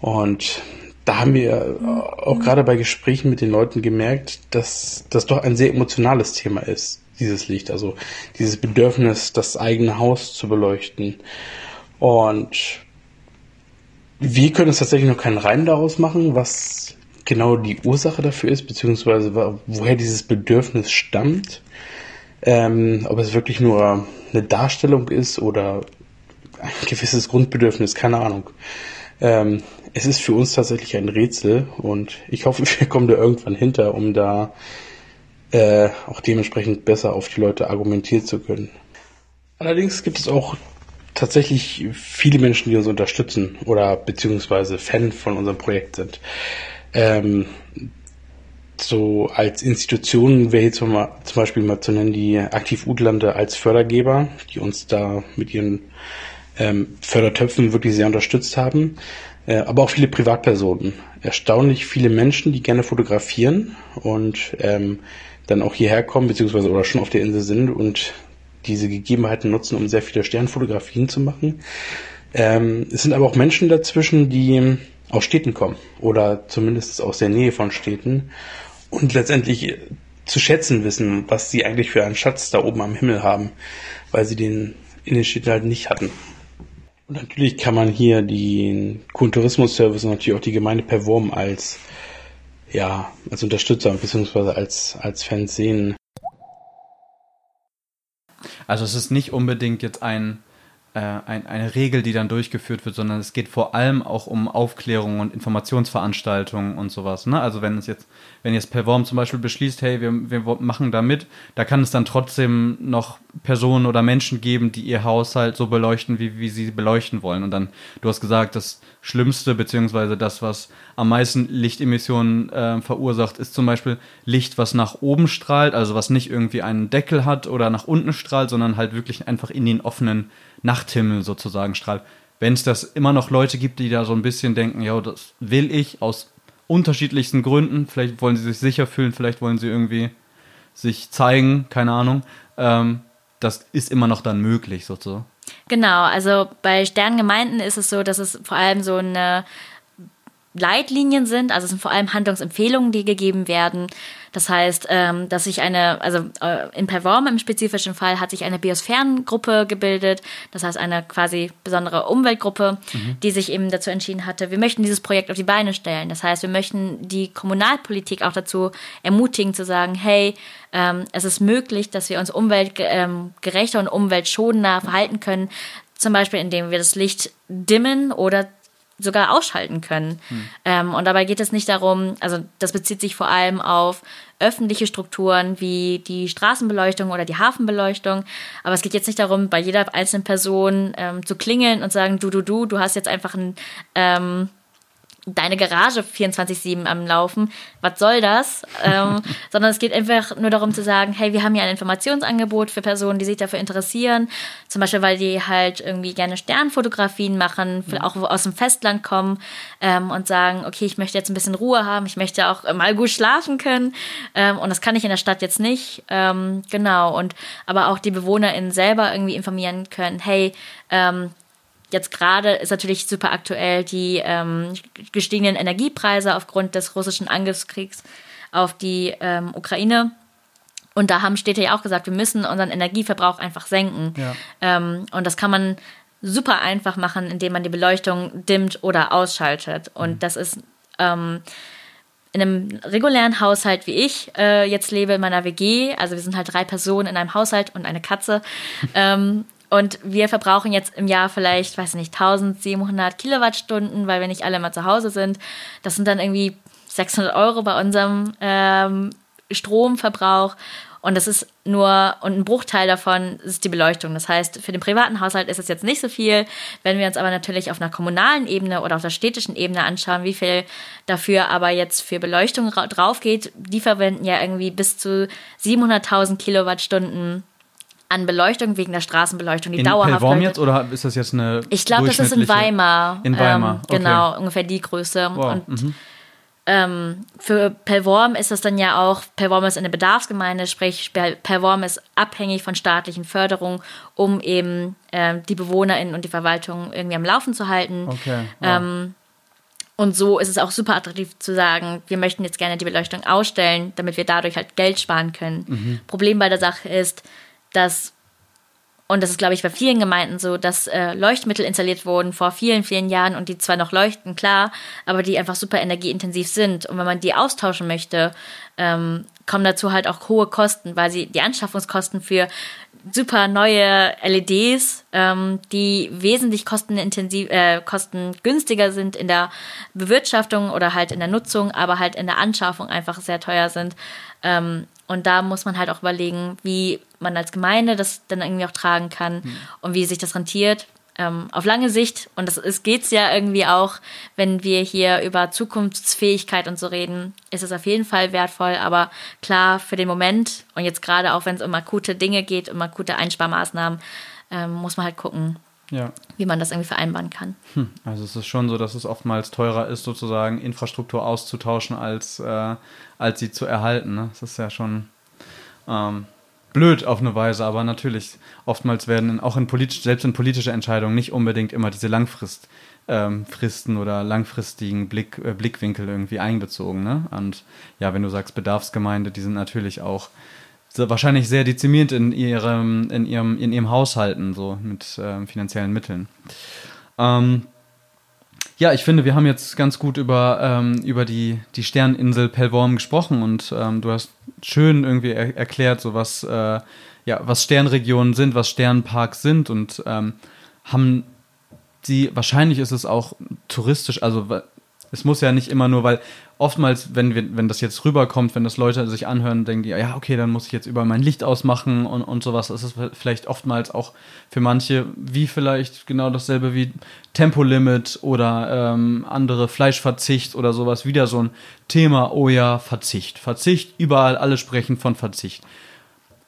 Und da haben wir auch gerade bei Gesprächen mit den Leuten gemerkt, dass das doch ein sehr emotionales Thema ist dieses Licht, also dieses Bedürfnis, das eigene Haus zu beleuchten. Und wir können es tatsächlich noch keinen Reim daraus machen, was genau die Ursache dafür ist, beziehungsweise woher dieses Bedürfnis stammt. Ähm, ob es wirklich nur eine Darstellung ist oder ein gewisses Grundbedürfnis, keine Ahnung. Ähm, es ist für uns tatsächlich ein Rätsel und ich hoffe, wir kommen da irgendwann hinter, um da äh, auch dementsprechend besser auf die Leute argumentieren zu können. Allerdings gibt es auch tatsächlich viele Menschen, die uns unterstützen oder beziehungsweise Fan von unserem Projekt sind. Ähm, so als Institutionen wäre jetzt mal, zum Beispiel mal zu nennen die Aktiv Udlande als Fördergeber, die uns da mit ihren ähm, Fördertöpfen wirklich sehr unterstützt haben. Äh, aber auch viele Privatpersonen. Erstaunlich viele Menschen, die gerne fotografieren und ähm, dann auch hierher kommen, beziehungsweise oder schon auf der Insel sind und diese Gegebenheiten nutzen, um sehr viele Sternfotografien zu machen. Ähm, es sind aber auch Menschen dazwischen, die aus Städten kommen oder zumindest aus der Nähe von Städten und letztendlich zu schätzen wissen, was sie eigentlich für einen Schatz da oben am Himmel haben, weil sie den in den Städten halt nicht hatten. Und natürlich kann man hier den Kulturismus-Service und natürlich auch die Gemeinde per Wurm als ja, als Unterstützer bzw. als, als Fans sehen. Also es ist nicht unbedingt jetzt ein, äh, ein, eine Regel, die dann durchgeführt wird, sondern es geht vor allem auch um Aufklärung und Informationsveranstaltungen und sowas. Ne? Also wenn es jetzt wenn jetzt Perform zum Beispiel beschließt, hey, wir, wir machen da mit, da kann es dann trotzdem noch Personen oder Menschen geben, die ihr Haushalt so beleuchten, wie, wie sie beleuchten wollen. Und dann, du hast gesagt, das Schlimmste, beziehungsweise das, was am meisten Lichtemissionen äh, verursacht, ist zum Beispiel Licht, was nach oben strahlt, also was nicht irgendwie einen Deckel hat oder nach unten strahlt, sondern halt wirklich einfach in den offenen Nachthimmel sozusagen strahlt. Wenn es das immer noch Leute gibt, die da so ein bisschen denken, ja, das will ich aus unterschiedlichsten Gründen. Vielleicht wollen sie sich sicher fühlen, vielleicht wollen sie irgendwie sich zeigen, keine Ahnung. Ähm, das ist immer noch dann möglich, sozusagen. Genau, also bei Sterngemeinden ist es so, dass es vor allem so eine Leitlinien sind, also es sind vor allem Handlungsempfehlungen, die gegeben werden. Das heißt, ähm, dass sich eine, also äh, in Perform im spezifischen Fall hat sich eine Biosphärengruppe gebildet, das heißt eine quasi besondere Umweltgruppe, mhm. die sich eben dazu entschieden hatte, wir möchten dieses Projekt auf die Beine stellen. Das heißt, wir möchten die Kommunalpolitik auch dazu ermutigen zu sagen, hey, ähm, es ist möglich, dass wir uns umweltgerechter ähm, und umweltschonender verhalten können, zum Beispiel indem wir das Licht dimmen oder sogar ausschalten können. Hm. Ähm, und dabei geht es nicht darum, also das bezieht sich vor allem auf öffentliche Strukturen wie die Straßenbeleuchtung oder die Hafenbeleuchtung. Aber es geht jetzt nicht darum, bei jeder einzelnen Person ähm, zu klingeln und sagen, du, du, du, du hast jetzt einfach ein, ähm, deine Garage 24-7 am Laufen. Was soll das? ähm, sondern es geht einfach nur darum zu sagen, hey, wir haben hier ein Informationsangebot für Personen, die sich dafür interessieren. Zum Beispiel, weil die halt irgendwie gerne Sternfotografien machen, mhm. auch aus dem Festland kommen ähm, und sagen, okay, ich möchte jetzt ein bisschen Ruhe haben, ich möchte auch mal gut schlafen können. Ähm, und das kann ich in der Stadt jetzt nicht. Ähm, genau. Und aber auch die BewohnerInnen selber irgendwie informieren können, hey, ähm, Jetzt gerade ist natürlich super aktuell die ähm, gestiegenen Energiepreise aufgrund des russischen Angriffskriegs auf die ähm, Ukraine. Und da haben Städte ja auch gesagt, wir müssen unseren Energieverbrauch einfach senken. Ja. Ähm, und das kann man super einfach machen, indem man die Beleuchtung dimmt oder ausschaltet. Und mhm. das ist ähm, in einem regulären Haushalt wie ich äh, jetzt lebe in meiner WG, also wir sind halt drei Personen in einem Haushalt und eine Katze, ähm, und wir verbrauchen jetzt im Jahr vielleicht, weiß nicht, 1700 Kilowattstunden, weil wir nicht alle mal zu Hause sind. Das sind dann irgendwie 600 Euro bei unserem ähm, Stromverbrauch. Und das ist nur, und ein Bruchteil davon ist die Beleuchtung. Das heißt, für den privaten Haushalt ist es jetzt nicht so viel. Wenn wir uns aber natürlich auf einer kommunalen Ebene oder auf der städtischen Ebene anschauen, wie viel dafür aber jetzt für Beleuchtung drauf geht, die verwenden ja irgendwie bis zu 700.000 Kilowattstunden an Beleuchtung wegen der Straßenbeleuchtung, die in dauerhaft. In jetzt oder ist das jetzt eine? Ich glaube, das ist in Weimar. In Weimar. Ähm, okay. Genau, ungefähr die Größe. Wow. Und mhm. ähm, für Pellworm ist das dann ja auch, Pellworm ist eine Bedarfsgemeinde, sprich Pellworm ist abhängig von staatlichen Förderungen, um eben ähm, die BewohnerInnen und die Verwaltung irgendwie am Laufen zu halten. Okay. Wow. Ähm, und so ist es auch super attraktiv zu sagen, wir möchten jetzt gerne die Beleuchtung ausstellen, damit wir dadurch halt Geld sparen können. Mhm. Problem bei der Sache ist, dass, und das ist, glaube ich, bei vielen Gemeinden so, dass äh, Leuchtmittel installiert wurden vor vielen, vielen Jahren und die zwar noch leuchten, klar, aber die einfach super energieintensiv sind. Und wenn man die austauschen möchte, ähm, kommen dazu halt auch hohe Kosten, weil sie die Anschaffungskosten für super neue LEDs, ähm, die wesentlich kostenintensiv, äh, kostengünstiger sind in der Bewirtschaftung oder halt in der Nutzung, aber halt in der Anschaffung einfach sehr teuer sind. Ähm, und da muss man halt auch überlegen, wie man als Gemeinde das dann irgendwie auch tragen kann mhm. und wie sich das rentiert. Ähm, auf lange Sicht, und das ist, geht's ja irgendwie auch, wenn wir hier über Zukunftsfähigkeit und so reden, ist es auf jeden Fall wertvoll, aber klar, für den Moment und jetzt gerade auch, wenn es um akute Dinge geht, um akute Einsparmaßnahmen, ähm, muss man halt gucken, ja. wie man das irgendwie vereinbaren kann. Hm. Also es ist schon so, dass es oftmals teurer ist, sozusagen Infrastruktur auszutauschen, als, äh, als sie zu erhalten. Ne? Das ist ja schon ähm, blöd auf eine Weise, aber natürlich, oftmals werden auch in politisch, selbst in politische Entscheidungen nicht unbedingt immer diese Langfrist ähm, Fristen oder langfristigen Blick, äh, Blickwinkel irgendwie einbezogen. Ne? Und ja, wenn du sagst Bedarfsgemeinde, die sind natürlich auch wahrscheinlich sehr dezimiert in ihrem, in ihrem, in ihrem Haushalten, so mit ähm, finanziellen Mitteln. Ähm, ja, ich finde, wir haben jetzt ganz gut über, ähm, über die, die Sterninsel Pellworm gesprochen und ähm, du hast schön irgendwie er erklärt, so was, äh, ja, was Sternregionen sind, was Sternparks sind und ähm, haben die, wahrscheinlich ist es auch touristisch, also es muss ja nicht immer nur, weil oftmals, wenn wir, wenn das jetzt rüberkommt, wenn das Leute sich anhören, denken die, ja, okay, dann muss ich jetzt über mein Licht ausmachen und, und sowas. Das ist vielleicht oftmals auch für manche wie vielleicht genau dasselbe wie Tempolimit oder ähm, andere Fleischverzicht oder sowas. Wieder so ein Thema, oh ja, Verzicht. Verzicht, überall alle sprechen von Verzicht.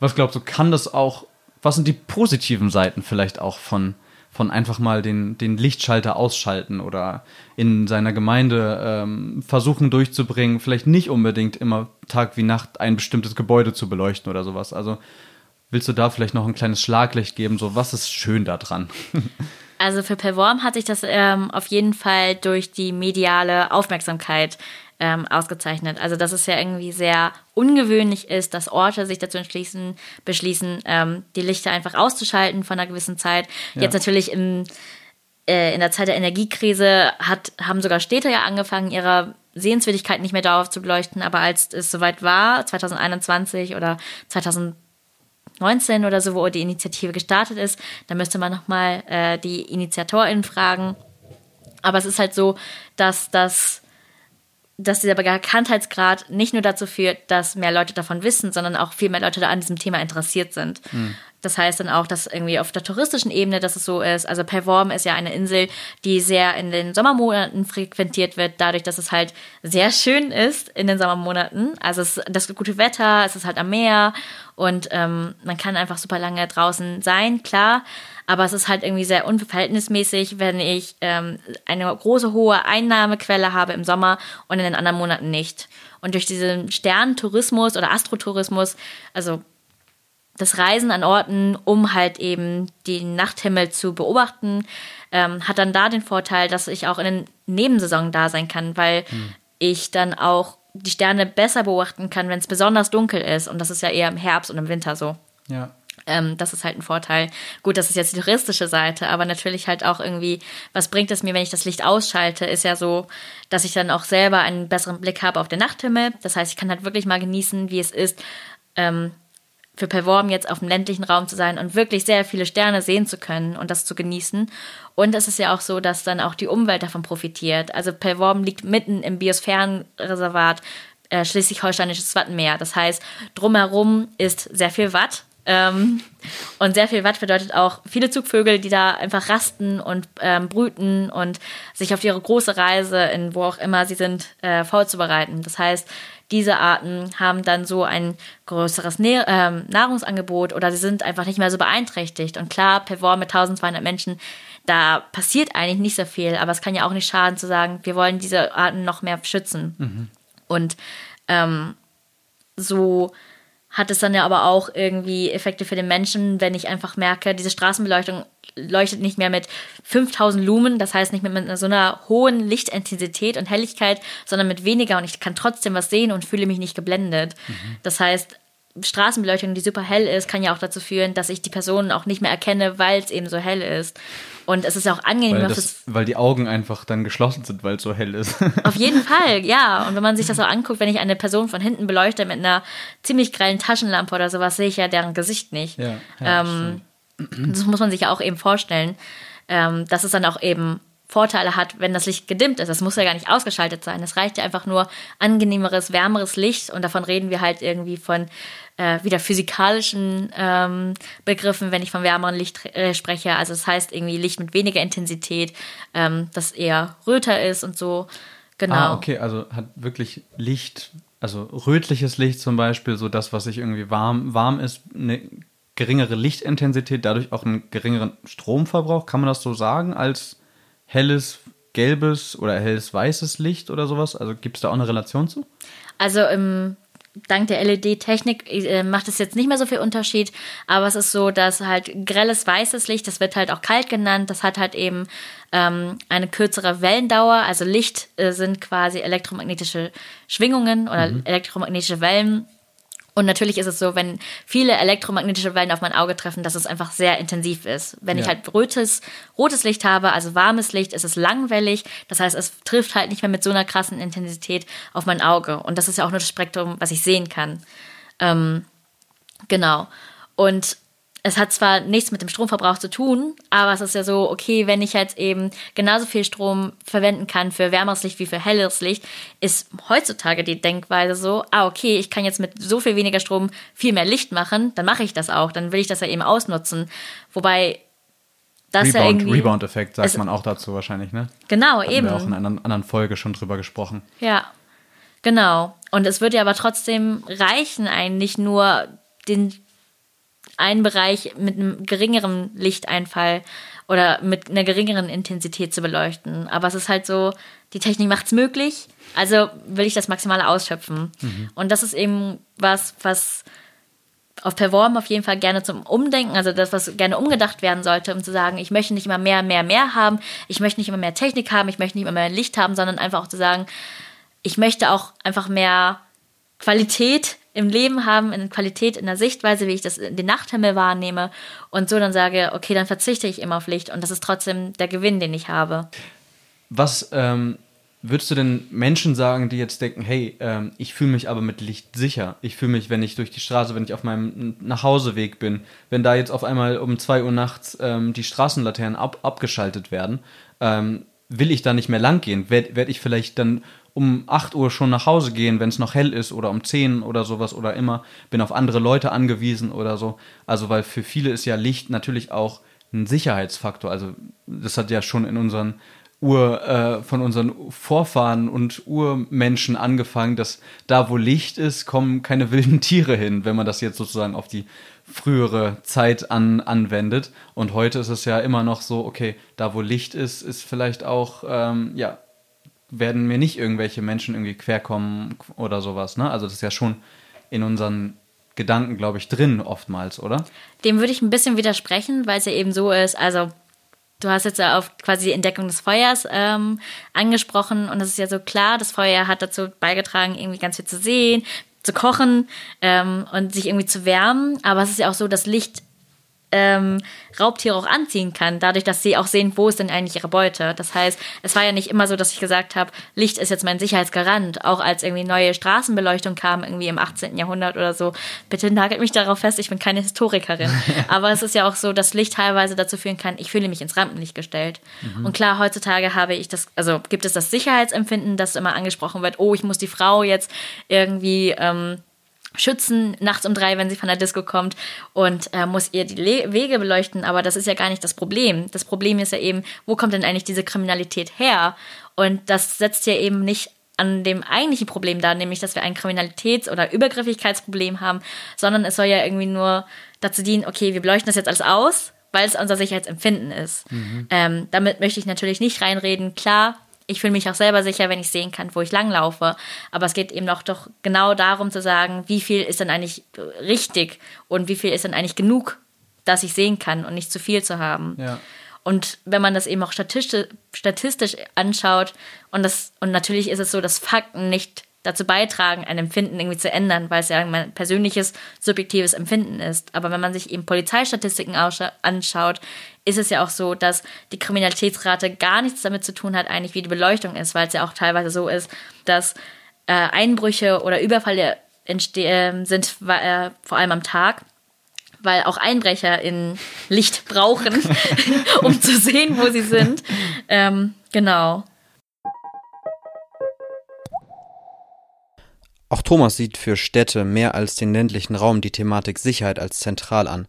Was glaubst du, kann das auch, was sind die positiven Seiten vielleicht auch von, von einfach mal den, den Lichtschalter ausschalten oder in seiner Gemeinde ähm, versuchen durchzubringen, vielleicht nicht unbedingt immer Tag wie Nacht ein bestimmtes Gebäude zu beleuchten oder sowas. Also willst du da vielleicht noch ein kleines Schlaglicht geben? So, was ist schön daran? Also für Perform hat sich das ähm, auf jeden Fall durch die mediale Aufmerksamkeit ähm, ausgezeichnet. Also dass es ja irgendwie sehr ungewöhnlich ist, dass Orte sich dazu entschließen, beschließen, ähm, die Lichter einfach auszuschalten von einer gewissen Zeit. Ja. Jetzt natürlich im, äh, in der Zeit der Energiekrise hat, haben sogar Städte ja angefangen, ihre Sehenswürdigkeit nicht mehr darauf zu beleuchten, aber als es soweit war, 2021 oder 2019 oder so, wo die Initiative gestartet ist, da müsste man nochmal äh, die InitiatorInnen fragen. Aber es ist halt so, dass das dass dieser Bekanntheitsgrad nicht nur dazu führt, dass mehr Leute davon wissen, sondern auch viel mehr Leute da an diesem Thema interessiert sind. Mhm. Das heißt dann auch, dass irgendwie auf der touristischen Ebene, dass es so ist. Also Perworm ist ja eine Insel, die sehr in den Sommermonaten frequentiert wird, dadurch, dass es halt sehr schön ist in den Sommermonaten. Also es, das gute Wetter, es ist halt am Meer und ähm, man kann einfach super lange draußen sein, klar. Aber es ist halt irgendwie sehr unverhältnismäßig, wenn ich ähm, eine große, hohe Einnahmequelle habe im Sommer und in den anderen Monaten nicht. Und durch diesen Sternentourismus oder Astrotourismus, also das Reisen an Orten, um halt eben den Nachthimmel zu beobachten, ähm, hat dann da den Vorteil, dass ich auch in den Nebensaison da sein kann, weil hm. ich dann auch die Sterne besser beobachten kann, wenn es besonders dunkel ist. Und das ist ja eher im Herbst und im Winter so. Ja. Ähm, das ist halt ein Vorteil. Gut, das ist jetzt die touristische Seite, aber natürlich halt auch irgendwie, was bringt es mir, wenn ich das Licht ausschalte, ist ja so, dass ich dann auch selber einen besseren Blick habe auf den Nachthimmel. Das heißt, ich kann halt wirklich mal genießen, wie es ist, ähm, für Perworm jetzt auf dem ländlichen Raum zu sein und wirklich sehr viele Sterne sehen zu können und das zu genießen. Und es ist ja auch so, dass dann auch die Umwelt davon profitiert. Also Perworm liegt mitten im Biosphärenreservat äh, Schleswig-Holsteinisches Wattenmeer. Das heißt, drumherum ist sehr viel Watt. Ähm, und sehr viel Watt bedeutet auch viele Zugvögel, die da einfach rasten und ähm, brüten und sich auf ihre große Reise in wo auch immer sie sind äh, vorzubereiten. Das heißt, diese Arten haben dann so ein größeres Nähr ähm, Nahrungsangebot oder sie sind einfach nicht mehr so beeinträchtigt. Und klar, per Wort mit 1200 Menschen, da passiert eigentlich nicht so viel, aber es kann ja auch nicht schaden zu sagen, wir wollen diese Arten noch mehr schützen. Mhm. Und ähm, so hat es dann ja aber auch irgendwie Effekte für den Menschen, wenn ich einfach merke, diese Straßenbeleuchtung leuchtet nicht mehr mit 5000 Lumen, das heißt nicht mehr mit so einer hohen Lichtintensität und Helligkeit, sondern mit weniger und ich kann trotzdem was sehen und fühle mich nicht geblendet. Mhm. Das heißt, Straßenbeleuchtung, die super hell ist, kann ja auch dazu führen, dass ich die Personen auch nicht mehr erkenne, weil es eben so hell ist. Und es ist auch angenehmer weil, das, weil die Augen einfach dann geschlossen sind, weil es so hell ist. Auf jeden Fall, ja. Und wenn man sich das so anguckt, wenn ich eine Person von hinten beleuchte mit einer ziemlich grellen Taschenlampe oder sowas, sehe ich ja deren Gesicht nicht. Ja, ja, ähm, das muss man sich ja auch eben vorstellen, ähm, dass es dann auch eben Vorteile hat, wenn das Licht gedimmt ist. Das muss ja gar nicht ausgeschaltet sein. Es reicht ja einfach nur angenehmeres, wärmeres Licht und davon reden wir halt irgendwie von äh, wieder physikalischen ähm, Begriffen, wenn ich von wärmerem Licht äh, spreche. Also das heißt irgendwie Licht mit weniger Intensität, ähm, das eher röter ist und so. Genau. Ah, okay, also hat wirklich Licht, also rötliches Licht zum Beispiel, so das, was sich irgendwie warm, warm ist, eine geringere Lichtintensität, dadurch auch einen geringeren Stromverbrauch. Kann man das so sagen als helles gelbes oder helles weißes Licht oder sowas? Also gibt es da auch eine Relation zu? Also im dank der LED-Technik äh, macht es jetzt nicht mehr so viel Unterschied, aber es ist so, dass halt grelles weißes Licht, das wird halt auch kalt genannt, das hat halt eben ähm, eine kürzere Welldauer. Also Licht äh, sind quasi elektromagnetische Schwingungen oder mhm. elektromagnetische Wellen und natürlich ist es so, wenn viele elektromagnetische Wellen auf mein Auge treffen, dass es einfach sehr intensiv ist. Wenn ja. ich halt rotes, rotes Licht habe, also warmes Licht, ist es langwellig. Das heißt, es trifft halt nicht mehr mit so einer krassen Intensität auf mein Auge. Und das ist ja auch nur das Spektrum, was ich sehen kann. Ähm, genau. Und es hat zwar nichts mit dem Stromverbrauch zu tun, aber es ist ja so, okay, wenn ich jetzt eben genauso viel Strom verwenden kann für wärmeres Licht wie für helleres Licht, ist heutzutage die Denkweise so, ah, okay, ich kann jetzt mit so viel weniger Strom viel mehr Licht machen, dann mache ich das auch, dann will ich das ja eben ausnutzen. Wobei das Rebound, ja irgendwie. Rebound-Effekt sagt man auch dazu wahrscheinlich, ne? Genau, Hatten eben. Wir auch in einer anderen Folge schon drüber gesprochen. Ja, genau. Und es würde ja aber trotzdem reichen, eigentlich nur den einen Bereich mit einem geringeren Lichteinfall oder mit einer geringeren Intensität zu beleuchten. Aber es ist halt so, die Technik macht es möglich, also will ich das Maximale ausschöpfen. Mhm. Und das ist eben was, was auf Perform auf jeden Fall gerne zum Umdenken, also das, was gerne umgedacht werden sollte, um zu sagen, ich möchte nicht immer mehr, mehr, mehr haben, ich möchte nicht immer mehr Technik haben, ich möchte nicht immer mehr Licht haben, sondern einfach auch zu sagen, ich möchte auch einfach mehr Qualität im Leben haben, in Qualität, in der Sichtweise, wie ich das den Nachthimmel wahrnehme und so dann sage, okay, dann verzichte ich immer auf Licht und das ist trotzdem der Gewinn, den ich habe. Was ähm, würdest du denn Menschen sagen, die jetzt denken, hey, ähm, ich fühle mich aber mit Licht sicher. Ich fühle mich, wenn ich durch die Straße, wenn ich auf meinem Nachhauseweg bin, wenn da jetzt auf einmal um zwei Uhr nachts ähm, die Straßenlaternen ab, abgeschaltet werden, ähm, will ich da nicht mehr lang gehen? Werde werd ich vielleicht dann um 8 Uhr schon nach Hause gehen, wenn es noch hell ist oder um 10 oder sowas oder immer, bin auf andere Leute angewiesen oder so. Also weil für viele ist ja Licht natürlich auch ein Sicherheitsfaktor. Also das hat ja schon in unseren Ur, äh, von unseren Vorfahren und Urmenschen angefangen, dass da, wo Licht ist, kommen keine wilden Tiere hin, wenn man das jetzt sozusagen auf die frühere Zeit an, anwendet. Und heute ist es ja immer noch so, okay, da wo Licht ist, ist vielleicht auch, ähm, ja, werden mir nicht irgendwelche Menschen irgendwie querkommen oder sowas. Ne? Also das ist ja schon in unseren Gedanken, glaube ich, drin oftmals, oder? Dem würde ich ein bisschen widersprechen, weil es ja eben so ist, also du hast jetzt ja auf quasi die Entdeckung des Feuers ähm, angesprochen und es ist ja so klar, das Feuer hat dazu beigetragen, irgendwie ganz viel zu sehen, zu kochen ähm, und sich irgendwie zu wärmen. Aber es ist ja auch so, dass Licht ähm, Raubtiere auch anziehen kann, dadurch, dass sie auch sehen, wo ist denn eigentlich ihre Beute. Das heißt, es war ja nicht immer so, dass ich gesagt habe, Licht ist jetzt mein Sicherheitsgarant. Auch als irgendwie neue Straßenbeleuchtung kam, irgendwie im 18. Jahrhundert oder so. Bitte nagelt mich darauf fest, ich bin keine Historikerin. Aber es ist ja auch so, dass Licht teilweise dazu führen kann, ich fühle mich ins Rampenlicht gestellt. Mhm. Und klar, heutzutage habe ich das, also gibt es das Sicherheitsempfinden, das immer angesprochen wird, oh, ich muss die Frau jetzt irgendwie ähm, schützen nachts um drei, wenn sie von der Disco kommt und äh, muss ihr die Le Wege beleuchten. Aber das ist ja gar nicht das Problem. Das Problem ist ja eben, wo kommt denn eigentlich diese Kriminalität her? Und das setzt ja eben nicht an dem eigentlichen Problem dar, nämlich dass wir ein Kriminalitäts- oder Übergriffigkeitsproblem haben, sondern es soll ja irgendwie nur dazu dienen, okay, wir beleuchten das jetzt alles aus, weil es unser Sicherheitsempfinden ist. Mhm. Ähm, damit möchte ich natürlich nicht reinreden. Klar, ich fühle mich auch selber sicher, wenn ich sehen kann, wo ich langlaufe. Aber es geht eben noch doch genau darum zu sagen, wie viel ist denn eigentlich richtig und wie viel ist denn eigentlich genug, dass ich sehen kann und nicht zu viel zu haben. Ja. Und wenn man das eben auch statistisch, statistisch anschaut, und das, und natürlich ist es so, dass Fakten nicht dazu beitragen, ein Empfinden irgendwie zu ändern, weil es ja mein persönliches, subjektives Empfinden ist. Aber wenn man sich eben Polizeistatistiken anschaut, ist es ja auch so, dass die Kriminalitätsrate gar nichts damit zu tun hat, eigentlich wie die Beleuchtung ist, weil es ja auch teilweise so ist, dass äh, Einbrüche oder Überfälle äh, sind äh, vor allem am Tag weil auch Einbrecher in Licht brauchen, um zu sehen, wo sie sind. Ähm, genau. Auch Thomas sieht für Städte mehr als den ländlichen Raum die Thematik Sicherheit als zentral an.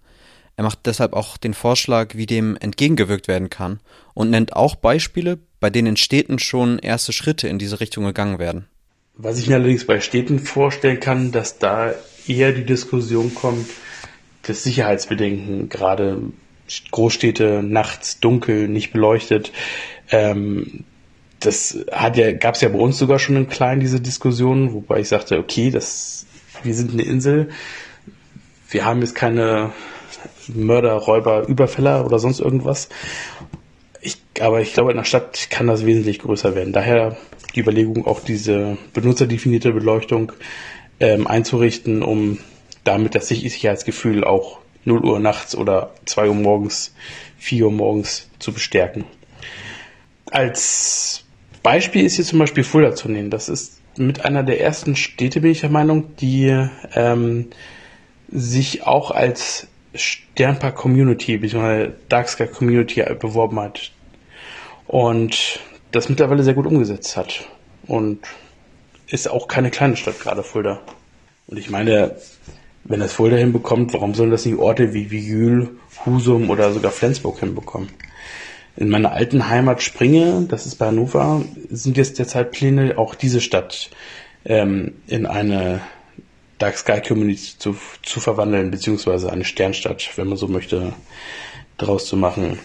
Er macht deshalb auch den Vorschlag, wie dem entgegengewirkt werden kann und nennt auch Beispiele, bei denen in Städten schon erste Schritte in diese Richtung gegangen werden. Was ich mir allerdings bei Städten vorstellen kann, dass da eher die Diskussion kommt, das Sicherheitsbedenken, gerade Großstädte nachts dunkel, nicht beleuchtet, ähm, das hat ja, gab es ja bei uns sogar schon in klein diese Diskussion, wobei ich sagte, okay, das, wir sind eine Insel, wir haben jetzt keine Mörder, Räuber, Überfäller oder sonst irgendwas. Ich, aber ich glaube, in der Stadt kann das wesentlich größer werden. Daher die Überlegung, auch diese benutzerdefinierte Beleuchtung ähm, einzurichten, um damit das Sicherheitsgefühl auch 0 Uhr nachts oder 2 Uhr morgens, 4 Uhr morgens zu bestärken. Als Beispiel ist hier zum Beispiel Fulda zu nehmen. Das ist mit einer der ersten Städte, bin ich der Meinung, die ähm, sich auch als Sternpark Community bzw. Dark Sky Community beworben hat. Und das mittlerweile sehr gut umgesetzt hat. Und ist auch keine kleine Stadt, gerade Fulda. Und ich meine, wenn das Fulda hinbekommt, warum sollen das nicht Orte wie Vigül, Husum oder sogar Flensburg hinbekommen? In meiner alten Heimat Springe, das ist bei Hannover, sind jetzt derzeit Pläne, auch diese Stadt ähm, in eine Dark Sky Community zu, zu verwandeln, beziehungsweise eine Sternstadt, wenn man so möchte, daraus zu machen.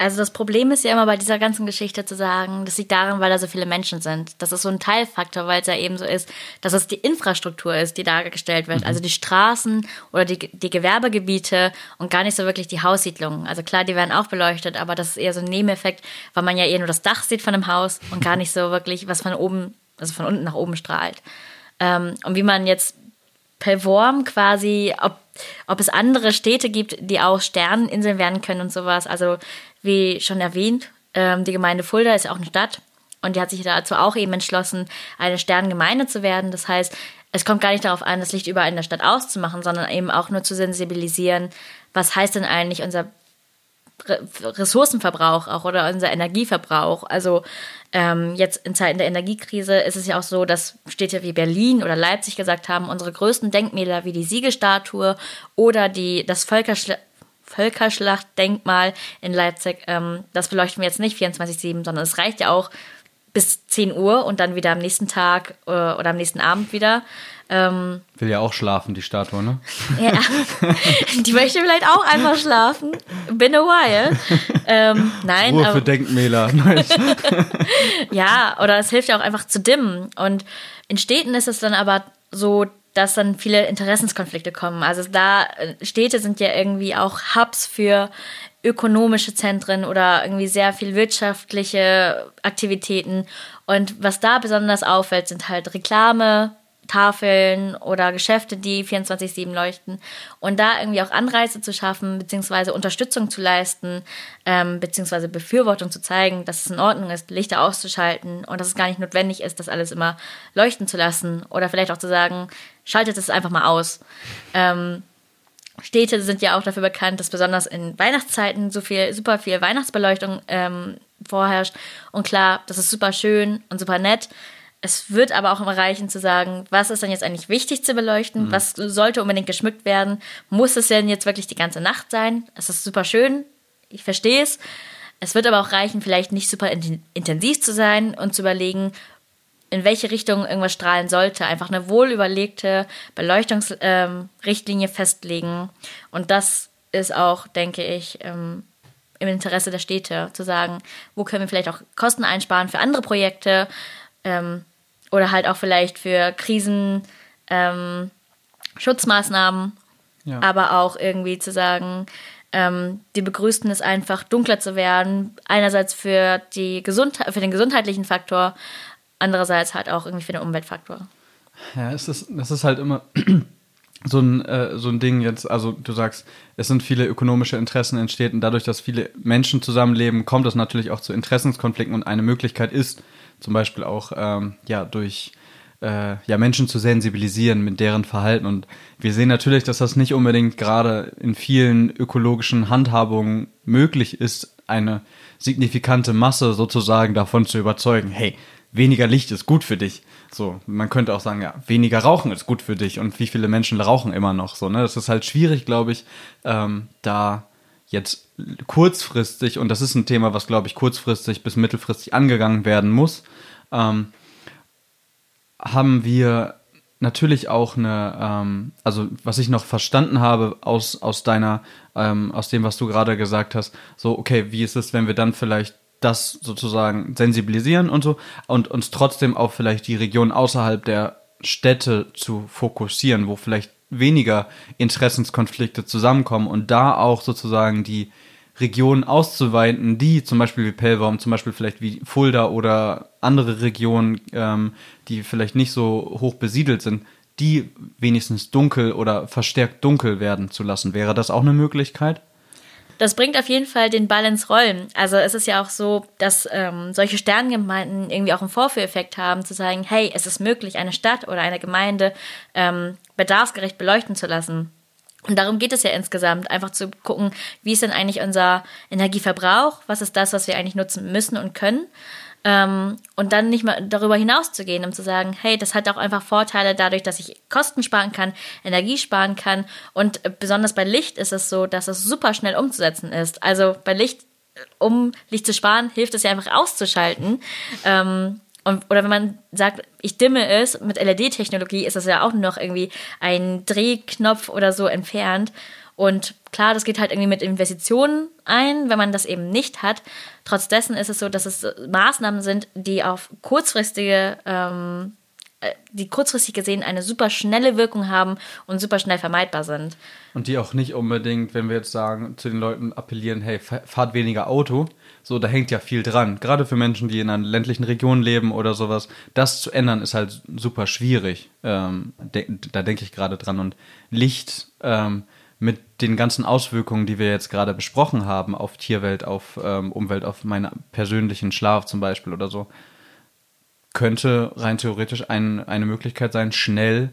Also das Problem ist ja immer bei dieser ganzen Geschichte zu sagen, das liegt daran, weil da so viele Menschen sind. Das ist so ein Teilfaktor, weil es ja eben so ist, dass es die Infrastruktur ist, die dargestellt wird. Mhm. Also die Straßen oder die, die Gewerbegebiete und gar nicht so wirklich die Haussiedlungen. Also klar, die werden auch beleuchtet, aber das ist eher so ein Nebeneffekt, weil man ja eher nur das Dach sieht von einem Haus und gar nicht so wirklich, was von oben, also von unten nach oben strahlt. Ähm, und wie man jetzt per Worm quasi, ob, ob es andere Städte gibt, die auch Sterneninseln werden können und sowas. Also wie schon erwähnt, ähm, die Gemeinde Fulda ist auch eine Stadt und die hat sich dazu auch eben entschlossen, eine Sternengemeinde zu werden. Das heißt, es kommt gar nicht darauf an, das Licht überall in der Stadt auszumachen, sondern eben auch nur zu sensibilisieren, was heißt denn eigentlich unser Ressourcenverbrauch auch oder unser Energieverbrauch. Also ähm, jetzt in Zeiten der Energiekrise ist es ja auch so, dass Städte wie Berlin oder Leipzig gesagt haben, unsere größten Denkmäler wie die Siegestatue oder die, das Völkerschla Völkerschlachtdenkmal in Leipzig, ähm, das beleuchten wir jetzt nicht 24-7, sondern es reicht ja auch bis 10 Uhr und dann wieder am nächsten Tag äh, oder am nächsten Abend wieder. Ähm, Will ja auch schlafen, die Statue, ne? Ja, die möchte vielleicht auch einfach schlafen. Been a while. Ähm, nein. Ruhe aber, für Denkmäler. ja, oder es hilft ja auch einfach zu dimmen. Und in Städten ist es dann aber so, dass dann viele Interessenskonflikte kommen. Also da äh, Städte sind ja irgendwie auch Hubs für ökonomische Zentren oder irgendwie sehr viel wirtschaftliche Aktivitäten. Und was da besonders auffällt, sind halt Reklame, Tafeln oder Geschäfte, die 24-7 leuchten und da irgendwie auch Anreize zu schaffen, beziehungsweise Unterstützung zu leisten, ähm, beziehungsweise Befürwortung zu zeigen, dass es in Ordnung ist, Lichter auszuschalten und dass es gar nicht notwendig ist, das alles immer leuchten zu lassen oder vielleicht auch zu sagen, schaltet es einfach mal aus. Ähm, Städte sind ja auch dafür bekannt, dass besonders in Weihnachtszeiten so viel, super viel Weihnachtsbeleuchtung ähm, vorherrscht. Und klar, das ist super schön und super nett. Es wird aber auch immer reichen zu sagen, was ist denn jetzt eigentlich wichtig zu beleuchten? Mhm. Was sollte unbedingt geschmückt werden? Muss es denn jetzt wirklich die ganze Nacht sein? Es ist super schön, ich verstehe es. Es wird aber auch reichen, vielleicht nicht super intensiv zu sein und zu überlegen, in welche Richtung irgendwas strahlen sollte. Einfach eine wohlüberlegte Beleuchtungsrichtlinie ähm, festlegen. Und das ist auch, denke ich, ähm, im Interesse der Städte, zu sagen, wo können wir vielleicht auch Kosten einsparen für andere Projekte. Ähm, oder halt auch vielleicht für Krisen, ähm, Schutzmaßnahmen, ja. aber auch irgendwie zu sagen, ähm, die begrüßten es einfach, dunkler zu werden. Einerseits für, die Gesundheit, für den gesundheitlichen Faktor, andererseits halt auch irgendwie für den Umweltfaktor. Ja, es ist, es ist halt immer so ein, äh, so ein Ding jetzt, also du sagst, es sind viele ökonomische Interessen entsteht und dadurch, dass viele Menschen zusammenleben, kommt es natürlich auch zu Interessenskonflikten und eine Möglichkeit ist, zum Beispiel auch ähm, ja durch äh, ja Menschen zu sensibilisieren mit deren Verhalten und wir sehen natürlich, dass das nicht unbedingt gerade in vielen ökologischen Handhabungen möglich ist, eine signifikante Masse sozusagen davon zu überzeugen, hey, weniger Licht ist gut für dich. So, man könnte auch sagen, ja, weniger Rauchen ist gut für dich und wie viele Menschen rauchen immer noch so, ne? Das ist halt schwierig, glaube ich, ähm, da jetzt kurzfristig, und das ist ein Thema, was, glaube ich, kurzfristig bis mittelfristig angegangen werden muss, ähm, haben wir natürlich auch eine, ähm, also was ich noch verstanden habe aus, aus deiner, ähm, aus dem, was du gerade gesagt hast, so, okay, wie ist es, wenn wir dann vielleicht das sozusagen sensibilisieren und so und uns trotzdem auf vielleicht die Region außerhalb der Städte zu fokussieren, wo vielleicht weniger Interessenskonflikte zusammenkommen und da auch sozusagen die Regionen auszuweiten, die zum Beispiel wie Pellworm, zum Beispiel vielleicht wie Fulda oder andere Regionen, ähm, die vielleicht nicht so hoch besiedelt sind, die wenigstens dunkel oder verstärkt dunkel werden zu lassen. Wäre das auch eine Möglichkeit? Das bringt auf jeden Fall den Ball ins Rollen. Also es ist ja auch so, dass ähm, solche Sterngemeinden irgendwie auch einen Vorführeffekt haben, zu sagen, hey, es ist möglich, eine Stadt oder eine Gemeinde ähm, bedarfsgerecht beleuchten zu lassen. Und darum geht es ja insgesamt, einfach zu gucken, wie ist denn eigentlich unser Energieverbrauch, was ist das, was wir eigentlich nutzen müssen und können. Ähm, und dann nicht mal darüber hinaus zu gehen, um zu sagen, hey, das hat auch einfach Vorteile dadurch, dass ich Kosten sparen kann, Energie sparen kann. Und besonders bei Licht ist es so, dass es super schnell umzusetzen ist. Also bei Licht, um Licht zu sparen, hilft es ja einfach auszuschalten. Ähm, und, oder wenn man sagt, ich dimme es, mit LED-Technologie ist das ja auch noch irgendwie ein Drehknopf oder so entfernt. Und klar, das geht halt irgendwie mit Investitionen ein, wenn man das eben nicht hat. Trotz ist es so, dass es Maßnahmen sind, die auf kurzfristige, ähm, äh, die kurzfristig gesehen eine super schnelle Wirkung haben und super schnell vermeidbar sind. Und die auch nicht unbedingt, wenn wir jetzt sagen, zu den Leuten appellieren, hey, fahrt weniger Auto, so, da hängt ja viel dran. Gerade für Menschen, die in einer ländlichen Region leben oder sowas. Das zu ändern ist halt super schwierig. Ähm, de da denke ich gerade dran. Und Licht ähm, mit den ganzen Auswirkungen, die wir jetzt gerade besprochen haben, auf Tierwelt, auf ähm, Umwelt, auf meinen persönlichen Schlaf zum Beispiel oder so, könnte rein theoretisch ein, eine Möglichkeit sein, schnell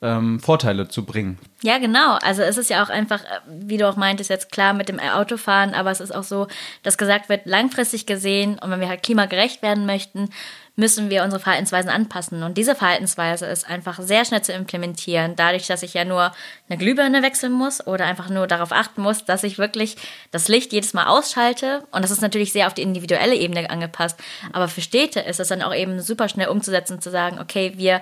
ähm, Vorteile zu bringen. Ja, genau. Also es ist ja auch einfach, äh, wie du auch meintest, jetzt klar mit dem Autofahren, aber es ist auch so, dass gesagt wird, langfristig gesehen und wenn wir halt klimagerecht werden möchten, müssen wir unsere Verhaltensweisen anpassen. Und diese Verhaltensweise ist einfach sehr schnell zu implementieren, dadurch, dass ich ja nur eine Glühbirne wechseln muss oder einfach nur darauf achten muss, dass ich wirklich das Licht jedes Mal ausschalte. Und das ist natürlich sehr auf die individuelle Ebene angepasst. Aber für Städte ist es dann auch eben super schnell umzusetzen, zu sagen, okay, wir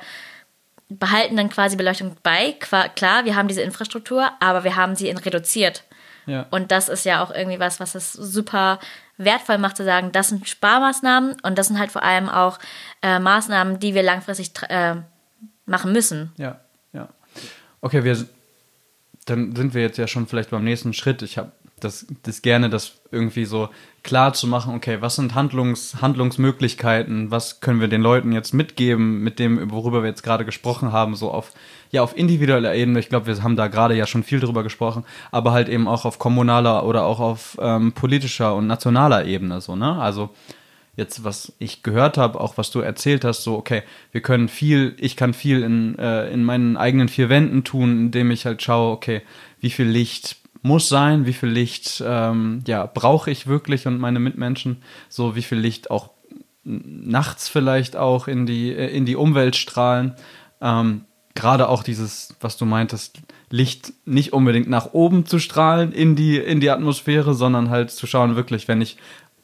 behalten dann quasi Beleuchtung bei. Klar, wir haben diese Infrastruktur, aber wir haben sie in reduziert. Ja. Und das ist ja auch irgendwie was, was es super wertvoll macht, zu sagen, das sind Sparmaßnahmen und das sind halt vor allem auch äh, Maßnahmen, die wir langfristig äh, machen müssen. Ja, ja. Okay, wir dann sind wir jetzt ja schon vielleicht beim nächsten Schritt. Ich habe das, das gerne, das irgendwie so klar zu machen, okay, was sind Handlungs, Handlungsmöglichkeiten, was können wir den Leuten jetzt mitgeben, mit dem, worüber wir jetzt gerade gesprochen haben, so auf, ja, auf individueller Ebene. Ich glaube, wir haben da gerade ja schon viel drüber gesprochen, aber halt eben auch auf kommunaler oder auch auf ähm, politischer und nationaler Ebene, so, ne? Also, jetzt, was ich gehört habe, auch was du erzählt hast, so, okay, wir können viel, ich kann viel in, äh, in meinen eigenen vier Wänden tun, indem ich halt schaue, okay, wie viel Licht muss sein, wie viel Licht ähm, ja, brauche ich wirklich und meine Mitmenschen, so wie viel Licht auch nachts vielleicht auch in die, äh, in die Umwelt strahlen. Ähm, Gerade auch dieses, was du meintest, Licht nicht unbedingt nach oben zu strahlen in die, in die Atmosphäre, sondern halt zu schauen, wirklich, wenn ich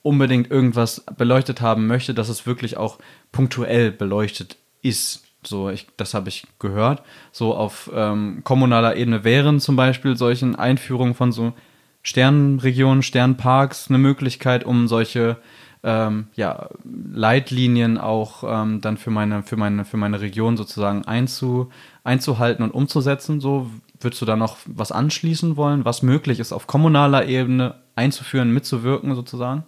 unbedingt irgendwas beleuchtet haben möchte, dass es wirklich auch punktuell beleuchtet ist. So, ich, das habe ich gehört. So auf ähm, kommunaler Ebene wären zum Beispiel solchen Einführungen von so Sternregionen, Sternparks eine Möglichkeit, um solche ähm, ja, Leitlinien auch ähm, dann für meine, für meine, für meine Region sozusagen einzu, einzuhalten und umzusetzen. So, würdest du da noch was anschließen wollen, was möglich ist, auf kommunaler Ebene einzuführen, mitzuwirken sozusagen?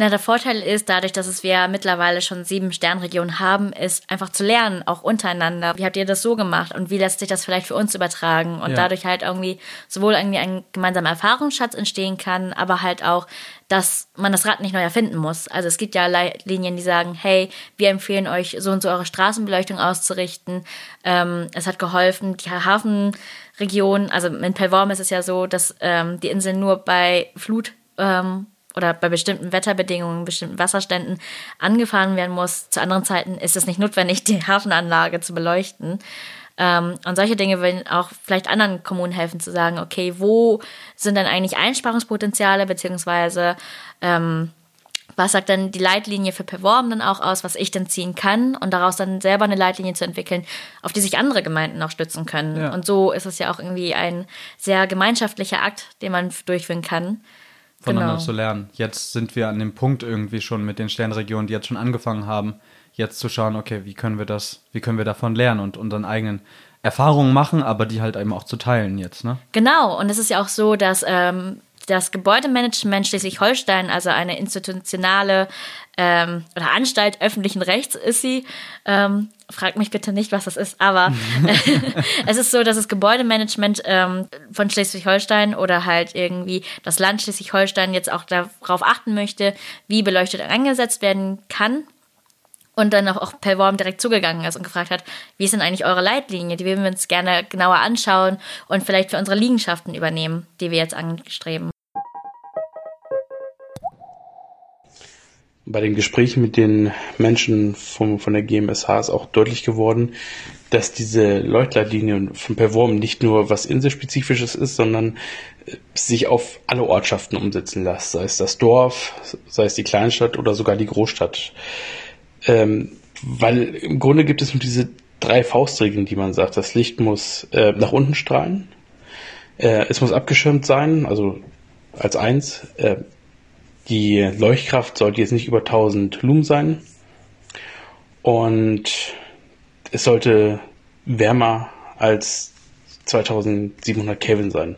Na, der Vorteil ist, dadurch, dass es wir mittlerweile schon sieben Sternregionen haben, ist einfach zu lernen, auch untereinander. Wie habt ihr das so gemacht und wie lässt sich das vielleicht für uns übertragen? Und ja. dadurch halt irgendwie sowohl irgendwie ein gemeinsamer Erfahrungsschatz entstehen kann, aber halt auch, dass man das Rad nicht neu erfinden muss. Also es gibt ja Leitlinien, die sagen, hey, wir empfehlen euch, so und so eure Straßenbeleuchtung auszurichten. Ähm, es hat geholfen, die Hafenregion, also in Pelvorm ist es ja so, dass ähm, die Inseln nur bei Flut ähm, oder bei bestimmten Wetterbedingungen, bestimmten Wasserständen angefahren werden muss. Zu anderen Zeiten ist es nicht notwendig, die Hafenanlage zu beleuchten. Ähm, und solche Dinge würden auch vielleicht anderen Kommunen helfen zu sagen, okay, wo sind denn eigentlich Einsparungspotenziale, beziehungsweise ähm, was sagt dann die Leitlinie für Perform dann auch aus, was ich dann ziehen kann und daraus dann selber eine Leitlinie zu entwickeln, auf die sich andere Gemeinden auch stützen können. Ja. Und so ist es ja auch irgendwie ein sehr gemeinschaftlicher Akt, den man durchführen kann voneinander genau. zu lernen. Jetzt sind wir an dem Punkt irgendwie schon mit den Sternregionen, die jetzt schon angefangen haben, jetzt zu schauen, okay, wie können wir das, wie können wir davon lernen und unseren eigenen Erfahrungen machen, aber die halt eben auch zu teilen jetzt, ne? Genau, und es ist ja auch so, dass ähm, das Gebäudemanagement Schleswig-Holstein, also eine institutionale ähm, oder Anstalt öffentlichen Rechts ist sie. Ähm, frag mich bitte nicht, was das ist, aber es ist so, dass das Gebäudemanagement ähm, von Schleswig-Holstein oder halt irgendwie das Land Schleswig-Holstein jetzt auch darauf achten möchte, wie beleuchtet eingesetzt werden kann und dann auch, per Worm direkt zugegangen ist und gefragt hat, wie ist denn eigentlich eure Leitlinie? Die würden wir uns gerne genauer anschauen und vielleicht für unsere Liegenschaften übernehmen, die wir jetzt anstreben. Bei den Gesprächen mit den Menschen vom, von der GMSH ist auch deutlich geworden, dass diese Leuchtleitlinie von Perworm nicht nur was Inselspezifisches ist, sondern äh, sich auf alle Ortschaften umsetzen lässt, sei es das Dorf, sei es die Kleinstadt oder sogar die Großstadt. Ähm, weil im Grunde gibt es nur diese drei Faustregeln, die man sagt. Das Licht muss äh, nach unten strahlen, äh, es muss abgeschirmt sein, also als eins. Äh, die Leuchtkraft sollte jetzt nicht über 1000 Lumen sein und es sollte wärmer als 2700 Kelvin sein.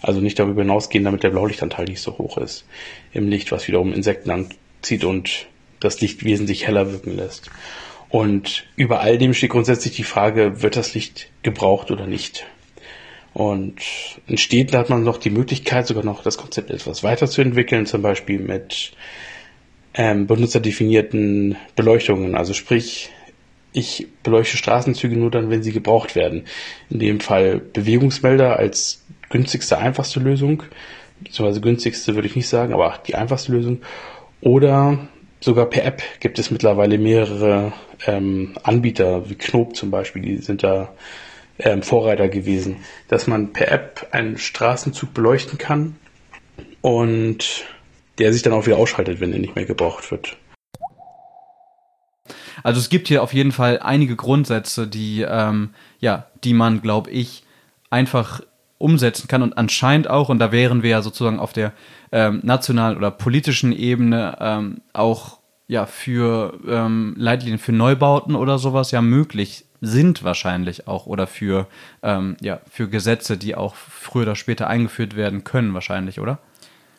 Also nicht darüber hinausgehen, damit der Blaulichtanteil nicht so hoch ist im Licht, was wiederum Insekten anzieht und das Licht wesentlich heller wirken lässt. Und über all dem steht grundsätzlich die Frage, wird das Licht gebraucht oder nicht? Und in Städten hat man noch die Möglichkeit, sogar noch das Konzept etwas weiterzuentwickeln, zum Beispiel mit ähm, benutzerdefinierten Beleuchtungen. Also sprich, ich beleuchte Straßenzüge nur dann, wenn sie gebraucht werden. In dem Fall Bewegungsmelder als günstigste, einfachste Lösung, beziehungsweise günstigste würde ich nicht sagen, aber die einfachste Lösung. Oder sogar per App gibt es mittlerweile mehrere ähm, Anbieter, wie Knob zum Beispiel, die sind da ähm, Vorreiter gewesen, dass man per App einen Straßenzug beleuchten kann und der sich dann auch wieder ausschaltet, wenn er nicht mehr gebraucht wird. Also es gibt hier auf jeden Fall einige Grundsätze, die ähm, ja, die man, glaube ich, einfach umsetzen kann und anscheinend auch, und da wären wir ja sozusagen auf der ähm, nationalen oder politischen Ebene ähm, auch ja für ähm, Leitlinien für Neubauten oder sowas ja möglich sind wahrscheinlich auch oder für ähm, ja für Gesetze, die auch früher oder später eingeführt werden können wahrscheinlich, oder?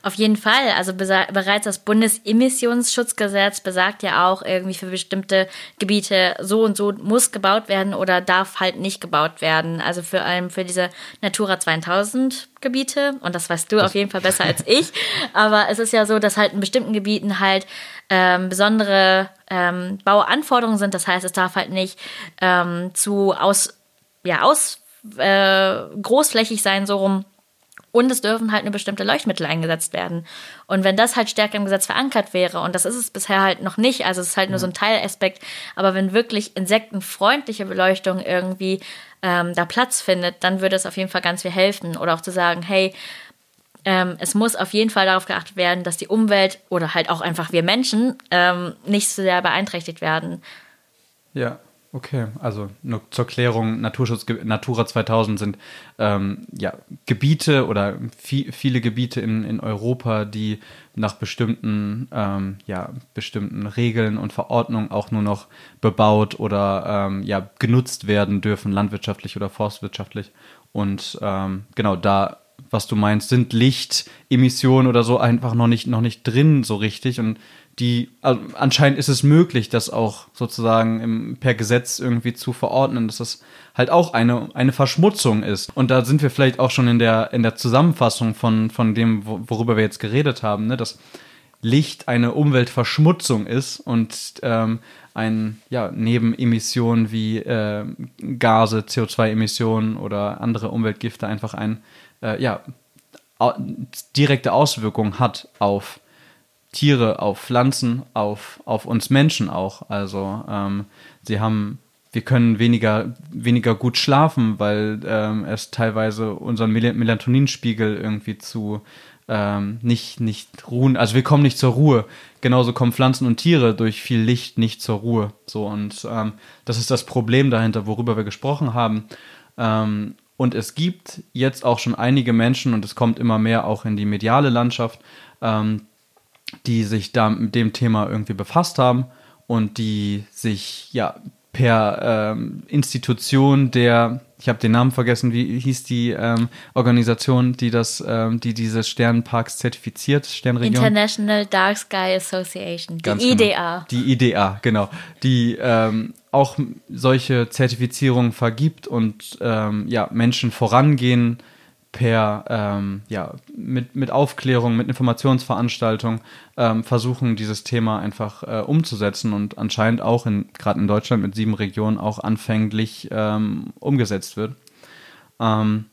Auf jeden Fall. Also bereits das Bundesemissionsschutzgesetz besagt ja auch irgendwie für bestimmte Gebiete so und so muss gebaut werden oder darf halt nicht gebaut werden. Also für allem für diese Natura 2000 Gebiete und das weißt du auf jeden Fall besser als ich. Aber es ist ja so, dass halt in bestimmten Gebieten halt ähm, besondere ähm, Bauanforderungen sind. Das heißt, es darf halt nicht ähm, zu aus ja aus äh, großflächig sein so rum und es dürfen halt nur bestimmte Leuchtmittel eingesetzt werden. Und wenn das halt stärker im Gesetz verankert wäre, und das ist es bisher halt noch nicht, also es ist halt nur so ein Teilaspekt, aber wenn wirklich insektenfreundliche Beleuchtung irgendwie ähm, da Platz findet, dann würde es auf jeden Fall ganz viel helfen. Oder auch zu sagen, hey, ähm, es muss auf jeden Fall darauf geachtet werden, dass die Umwelt oder halt auch einfach wir Menschen ähm, nicht so sehr beeinträchtigt werden. Ja, Okay, also nur zur Klärung, Naturschutz, Natura 2000 sind ähm, ja, Gebiete oder viel, viele Gebiete in, in Europa, die nach bestimmten, ähm, ja, bestimmten Regeln und Verordnungen auch nur noch bebaut oder ähm, ja, genutzt werden dürfen, landwirtschaftlich oder forstwirtschaftlich. Und ähm, genau da, was du meinst, sind Lichtemissionen oder so einfach noch nicht, noch nicht drin so richtig und die, also anscheinend ist es möglich, das auch sozusagen im, per Gesetz irgendwie zu verordnen, dass das halt auch eine, eine Verschmutzung ist. Und da sind wir vielleicht auch schon in der, in der Zusammenfassung von, von dem, worüber wir jetzt geredet haben, ne, dass Licht eine Umweltverschmutzung ist und ähm, ein, ja, neben Emissionen wie äh, Gase, CO2-Emissionen oder andere Umweltgifte einfach ein, äh, ja, direkte Auswirkungen hat auf Tiere, auf Pflanzen, auf, auf uns Menschen auch. Also ähm, sie haben, wir können weniger, weniger gut schlafen, weil ähm, es teilweise unseren Mel Melatoninspiegel irgendwie zu ähm, nicht, nicht ruhen, also wir kommen nicht zur Ruhe. Genauso kommen Pflanzen und Tiere durch viel Licht nicht zur Ruhe. So, und ähm, das ist das Problem dahinter, worüber wir gesprochen haben. Ähm, und es gibt jetzt auch schon einige Menschen, und es kommt immer mehr auch in die mediale Landschaft, ähm, die sich da mit dem Thema irgendwie befasst haben und die sich ja per ähm, Institution der, ich habe den Namen vergessen, wie hieß die ähm, Organisation, die das, ähm, die diese Sternenparks zertifiziert, Sternregion? International Dark Sky Association, die Ganz IDA. Genau. Die IDA, genau, die auch solche Zertifizierungen vergibt und ähm, ja Menschen vorangehen per ähm, ja mit mit Aufklärung, mit Informationsveranstaltung ähm, versuchen dieses Thema einfach äh, umzusetzen und anscheinend auch in gerade in Deutschland mit sieben Regionen auch anfänglich ähm, umgesetzt wird. Ähm,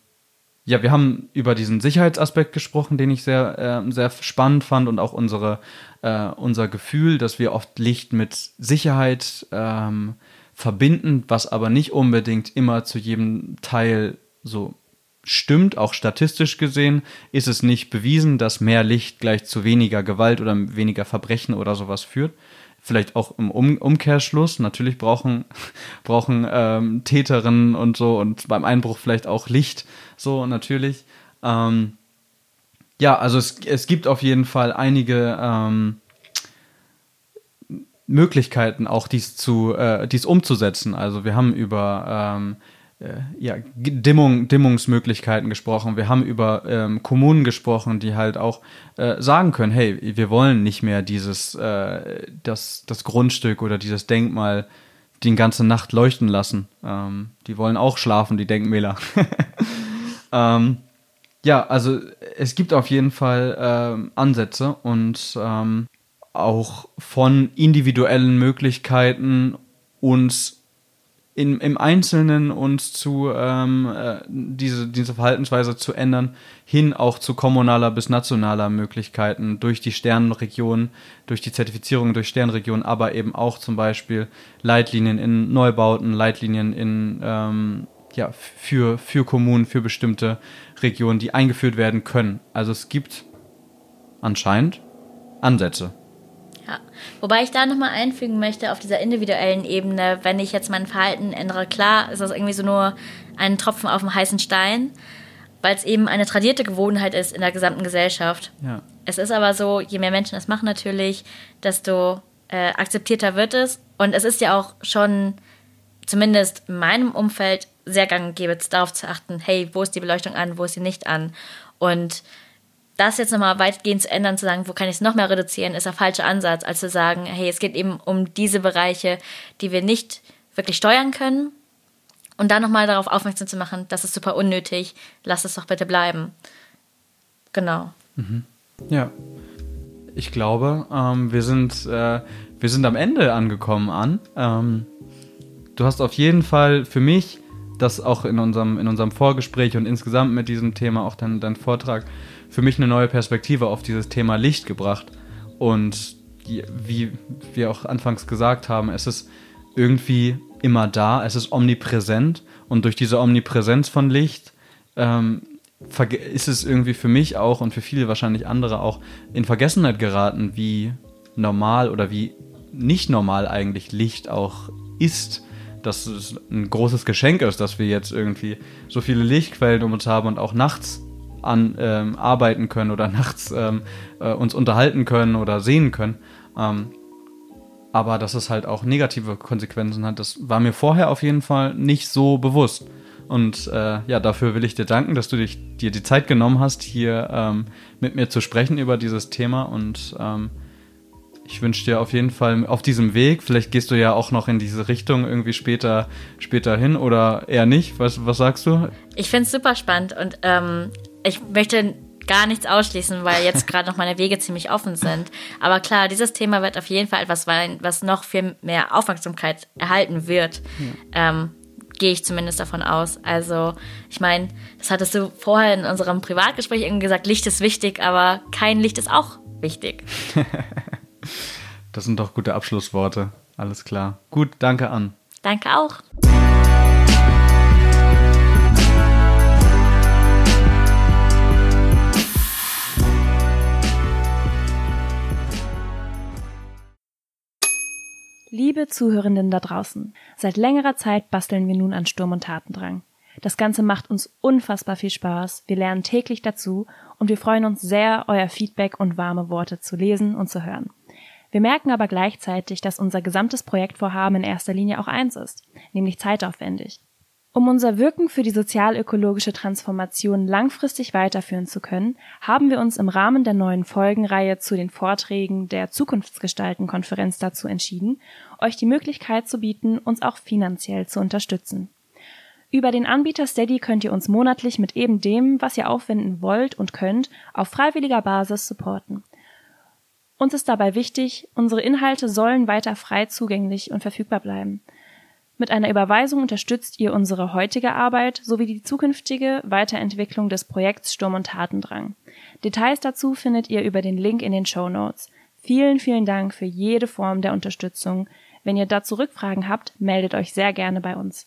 ja, wir haben über diesen Sicherheitsaspekt gesprochen, den ich sehr äh, sehr spannend fand und auch unsere äh, unser Gefühl, dass wir oft Licht mit Sicherheit ähm, verbinden, was aber nicht unbedingt immer zu jedem Teil so stimmt, auch statistisch gesehen, ist es nicht bewiesen, dass mehr Licht gleich zu weniger Gewalt oder weniger Verbrechen oder sowas führt. Vielleicht auch im um Umkehrschluss. Natürlich brauchen, brauchen ähm, Täterinnen und so und beim Einbruch vielleicht auch Licht. So, natürlich. Ähm, ja, also es, es gibt auf jeden Fall einige ähm, Möglichkeiten, auch dies zu, äh, dies umzusetzen. Also wir haben über ähm, äh, ja, Dimmung, Dimmungsmöglichkeiten gesprochen. Wir haben über ähm, Kommunen gesprochen, die halt auch äh, sagen können, hey, wir wollen nicht mehr dieses, äh, das, das Grundstück oder dieses Denkmal die ganze Nacht leuchten lassen. Ähm, die wollen auch schlafen, die Denkmäler. ähm, ja, also es gibt auf jeden Fall ähm, Ansätze und ähm, auch von individuellen Möglichkeiten uns in, im Einzelnen uns zu ähm, äh, diese, diese Verhaltensweise zu ändern, hin auch zu kommunaler bis nationaler Möglichkeiten durch die Sternenregion, durch die Zertifizierung durch Sternenregion, aber eben auch zum Beispiel Leitlinien in Neubauten, Leitlinien in ähm, ja, für, für Kommunen, für bestimmte Regionen, die eingeführt werden können. Also es gibt anscheinend Ansätze. Ja. Wobei ich da nochmal einfügen möchte auf dieser individuellen Ebene, wenn ich jetzt mein Verhalten ändere, klar ist das irgendwie so nur ein Tropfen auf dem heißen Stein, weil es eben eine tradierte Gewohnheit ist in der gesamten Gesellschaft. Ja. Es ist aber so, je mehr Menschen das machen natürlich, desto äh, akzeptierter wird es. Und es ist ja auch schon, zumindest in meinem Umfeld, sehr gang und gäbe, darauf zu achten, hey, wo ist die Beleuchtung an, wo ist sie nicht an? Und das jetzt nochmal weitgehend zu ändern, zu sagen, wo kann ich es noch mehr reduzieren, ist der falsche Ansatz, als zu sagen, hey, es geht eben um diese Bereiche, die wir nicht wirklich steuern können. Und dann nochmal darauf aufmerksam zu machen, das ist super unnötig, lass es doch bitte bleiben. Genau. Mhm. Ja. Ich glaube, ähm, wir, sind, äh, wir sind am Ende angekommen an. Ähm, du hast auf jeden Fall für mich das auch in unserem, in unserem Vorgespräch und insgesamt mit diesem Thema auch dein, dein Vortrag für mich eine neue Perspektive auf dieses Thema Licht gebracht. Und wie wir auch anfangs gesagt haben, es ist irgendwie immer da, es ist omnipräsent und durch diese Omnipräsenz von Licht ähm, ist es irgendwie für mich auch und für viele wahrscheinlich andere auch in Vergessenheit geraten, wie normal oder wie nicht normal eigentlich Licht auch ist. Dass es ein großes Geschenk ist, dass wir jetzt irgendwie so viele Lichtquellen um uns haben und auch nachts an ähm, arbeiten können oder nachts ähm, äh, uns unterhalten können oder sehen können. Ähm, aber dass es halt auch negative Konsequenzen hat, das war mir vorher auf jeden Fall nicht so bewusst. Und äh, ja, dafür will ich dir danken, dass du dich, dir die Zeit genommen hast, hier ähm, mit mir zu sprechen über dieses Thema. Und ähm, ich wünsche dir auf jeden Fall auf diesem Weg, vielleicht gehst du ja auch noch in diese Richtung irgendwie später, später hin oder eher nicht. Was, was sagst du? Ich finde es super spannend und ähm, ich möchte gar nichts ausschließen, weil jetzt gerade noch meine Wege ziemlich offen sind. Aber klar, dieses Thema wird auf jeden Fall etwas sein, was noch viel mehr Aufmerksamkeit erhalten wird. Ja. Ähm, Gehe ich zumindest davon aus. Also, ich meine, das hattest du vorher in unserem Privatgespräch irgendwie gesagt, Licht ist wichtig, aber kein Licht ist auch wichtig. das sind doch gute Abschlussworte. Alles klar. Gut, danke an. Danke auch. Liebe Zuhörenden da draußen, seit längerer Zeit basteln wir nun an Sturm und Tatendrang. Das Ganze macht uns unfassbar viel Spaß, wir lernen täglich dazu und wir freuen uns sehr, euer Feedback und warme Worte zu lesen und zu hören. Wir merken aber gleichzeitig, dass unser gesamtes Projektvorhaben in erster Linie auch eins ist, nämlich zeitaufwendig. Um unser Wirken für die sozialökologische Transformation langfristig weiterführen zu können, haben wir uns im Rahmen der neuen Folgenreihe zu den Vorträgen der Zukunftsgestalten-Konferenz dazu entschieden, euch die Möglichkeit zu bieten, uns auch finanziell zu unterstützen. Über den Anbieter Steady könnt ihr uns monatlich mit eben dem, was ihr aufwenden wollt und könnt, auf freiwilliger Basis supporten. Uns ist dabei wichtig, unsere Inhalte sollen weiter frei zugänglich und verfügbar bleiben. Mit einer Überweisung unterstützt ihr unsere heutige Arbeit sowie die zukünftige Weiterentwicklung des Projekts Sturm und Tatendrang. Details dazu findet ihr über den Link in den Show Notes. Vielen, vielen Dank für jede Form der Unterstützung. Wenn ihr dazu Rückfragen habt, meldet euch sehr gerne bei uns.